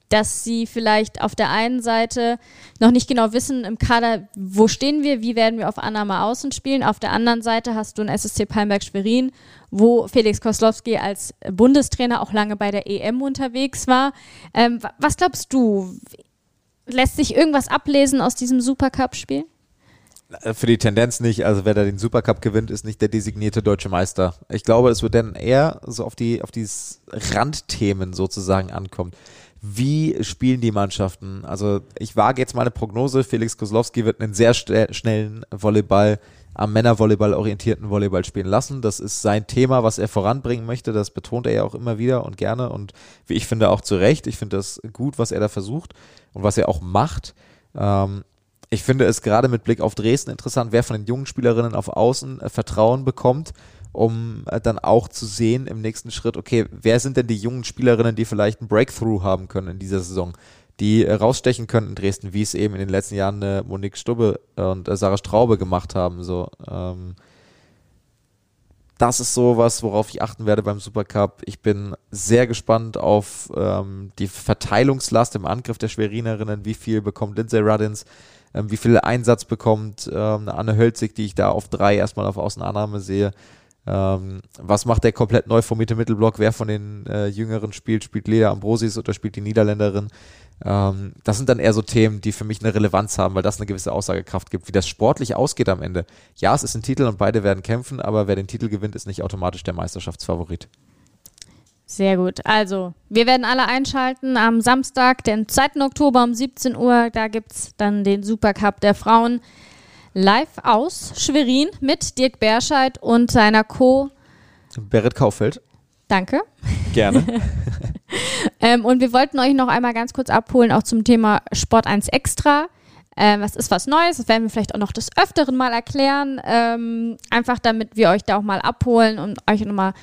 dass sie vielleicht auf der einen Seite noch nicht genau wissen im Kader, wo stehen wir, wie werden wir auf Annahme außen spielen. Auf der anderen Seite hast du ein SSC Palmberg Schwerin, wo Felix Koslowski als Bundestrainer auch lange bei der EM unterwegs war. Ähm, was glaubst du? Lässt sich irgendwas ablesen aus diesem Supercup-Spiel? Für die Tendenz nicht. Also wer da den Supercup gewinnt, ist nicht der designierte deutsche Meister. Ich glaube, es wird dann eher so auf die auf die Randthemen sozusagen ankommt wie spielen die Mannschaften? Also ich wage jetzt mal eine Prognose, Felix Kozlowski wird einen sehr schnellen Volleyball, am Männervolleyball orientierten Volleyball spielen lassen. Das ist sein Thema, was er voranbringen möchte. Das betont er ja auch immer wieder und gerne und wie ich finde auch zu Recht. Ich finde das gut, was er da versucht und was er auch macht. Ähm, ich finde es gerade mit Blick auf Dresden interessant, wer von den jungen Spielerinnen auf Außen äh, Vertrauen bekommt um äh, dann auch zu sehen im nächsten Schritt, okay, wer sind denn die jungen Spielerinnen, die vielleicht ein Breakthrough haben können in dieser Saison, die äh, rausstechen können in Dresden, wie es eben in den letzten Jahren äh, Monique Stubbe und Sarah Straube gemacht haben. So, ähm, das ist so was, worauf ich achten werde beim Supercup. Ich bin sehr gespannt auf ähm, die Verteilungslast im Angriff der Schwerinerinnen. Wie viel bekommt Lindsay Ruddins? Ähm, wie viel Einsatz bekommt ähm, Anne Hölzig, die ich da auf drei erstmal auf Außenannahme sehe? Ähm, was macht der komplett neu formierte Mittelblock? Wer von den äh, Jüngeren spielt? Spielt Lea Ambrosis oder spielt die Niederländerin? Ähm, das sind dann eher so Themen, die für mich eine Relevanz haben, weil das eine gewisse Aussagekraft gibt. Wie das sportlich ausgeht am Ende. Ja, es ist ein Titel und beide werden kämpfen, aber wer den Titel gewinnt, ist nicht automatisch der Meisterschaftsfavorit. Sehr gut. Also, wir werden alle einschalten am Samstag, den 2. Oktober um 17 Uhr. Da gibt es dann den Supercup der Frauen live aus Schwerin mit Dirk Berscheid und seiner Co. Berit Kaufeld. Danke. Gerne. ähm, und wir wollten euch noch einmal ganz kurz abholen, auch zum Thema Sport 1 Extra. Ähm, was ist was Neues? Das werden wir vielleicht auch noch des Öfteren mal erklären. Ähm, einfach damit wir euch da auch mal abholen und euch nochmal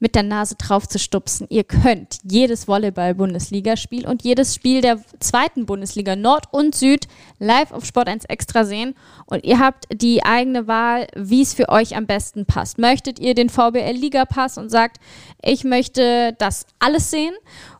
mit der Nase drauf zu stupsen. Ihr könnt jedes Volleyball-Bundesligaspiel und jedes Spiel der zweiten Bundesliga Nord und Süd live auf Sport 1 Extra sehen und ihr habt die eigene Wahl, wie es für euch am besten passt. Möchtet ihr den VBL Liga Pass und sagt, ich möchte das alles sehen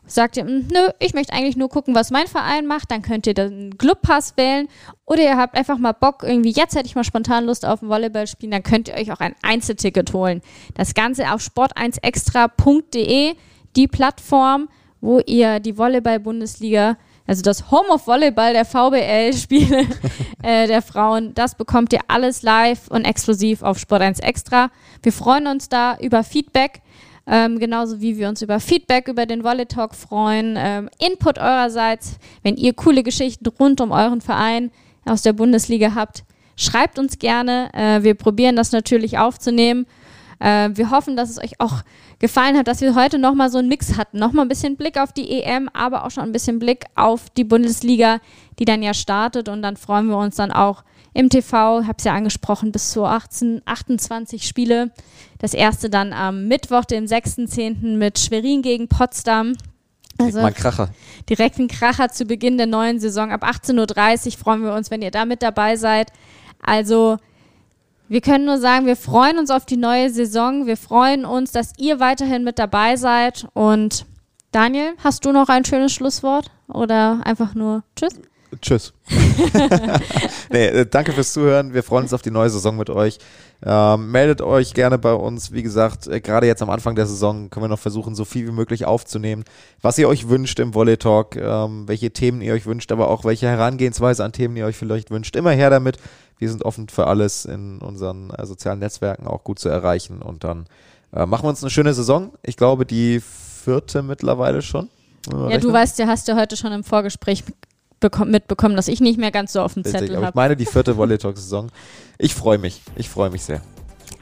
sagt ihr, hm, nö, ich möchte eigentlich nur gucken, was mein Verein macht, dann könnt ihr den Clubpass wählen. Oder ihr habt einfach mal Bock, irgendwie jetzt hätte ich mal spontan Lust auf ein Volleyballspiel, dann könnt ihr euch auch ein Einzelticket holen. Das Ganze auf sport1extra.de, die Plattform, wo ihr die Volleyball-Bundesliga also das Home of Volleyball der VBL-Spiele äh, der Frauen, das bekommt ihr alles live und exklusiv auf Sport 1 Extra. Wir freuen uns da über Feedback. Ähm, genauso wie wir uns über Feedback über den Volley Talk freuen, ähm, Input eurerseits, wenn ihr coole Geschichten rund um euren Verein aus der Bundesliga habt, schreibt uns gerne. Äh, wir probieren das natürlich aufzunehmen. Äh, wir hoffen, dass es euch auch gefallen hat, dass wir heute nochmal so einen Mix hatten. Nochmal ein bisschen Blick auf die EM, aber auch schon ein bisschen Blick auf die Bundesliga, die dann ja startet. Und dann freuen wir uns dann auch im TV, habe es ja angesprochen, bis zu 18, 28 Spiele. Das erste dann am Mittwoch, dem 6.10. mit Schwerin gegen Potsdam. Also mal Kracher. Direkt ein Kracher zu Beginn der neuen Saison. Ab 18.30 Uhr freuen wir uns, wenn ihr da mit dabei seid. Also wir können nur sagen, wir freuen uns auf die neue Saison. Wir freuen uns, dass ihr weiterhin mit dabei seid. Und Daniel, hast du noch ein schönes Schlusswort oder einfach nur Tschüss? Tschüss. nee, äh, danke fürs Zuhören. Wir freuen uns auf die neue Saison mit euch. Ähm, meldet euch gerne bei uns. Wie gesagt, äh, gerade jetzt am Anfang der Saison können wir noch versuchen, so viel wie möglich aufzunehmen, was ihr euch wünscht im Volley Talk, ähm, welche Themen ihr euch wünscht, aber auch welche Herangehensweise an Themen ihr euch vielleicht wünscht. Immer her damit. Wir sind offen für alles in unseren äh, sozialen Netzwerken auch gut zu erreichen. Und dann äh, machen wir uns eine schöne Saison. Ich glaube, die vierte mittlerweile schon. Ja, rechnen. du weißt ja, hast ja heute schon im Vorgespräch mitbekommen, dass ich nicht mehr ganz so auf dem Zettel habe. Ich meine die vierte Volley Talk Saison. Ich freue mich. Ich freue mich sehr.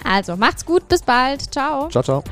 Also, macht's gut, bis bald. Ciao. Ciao, ciao.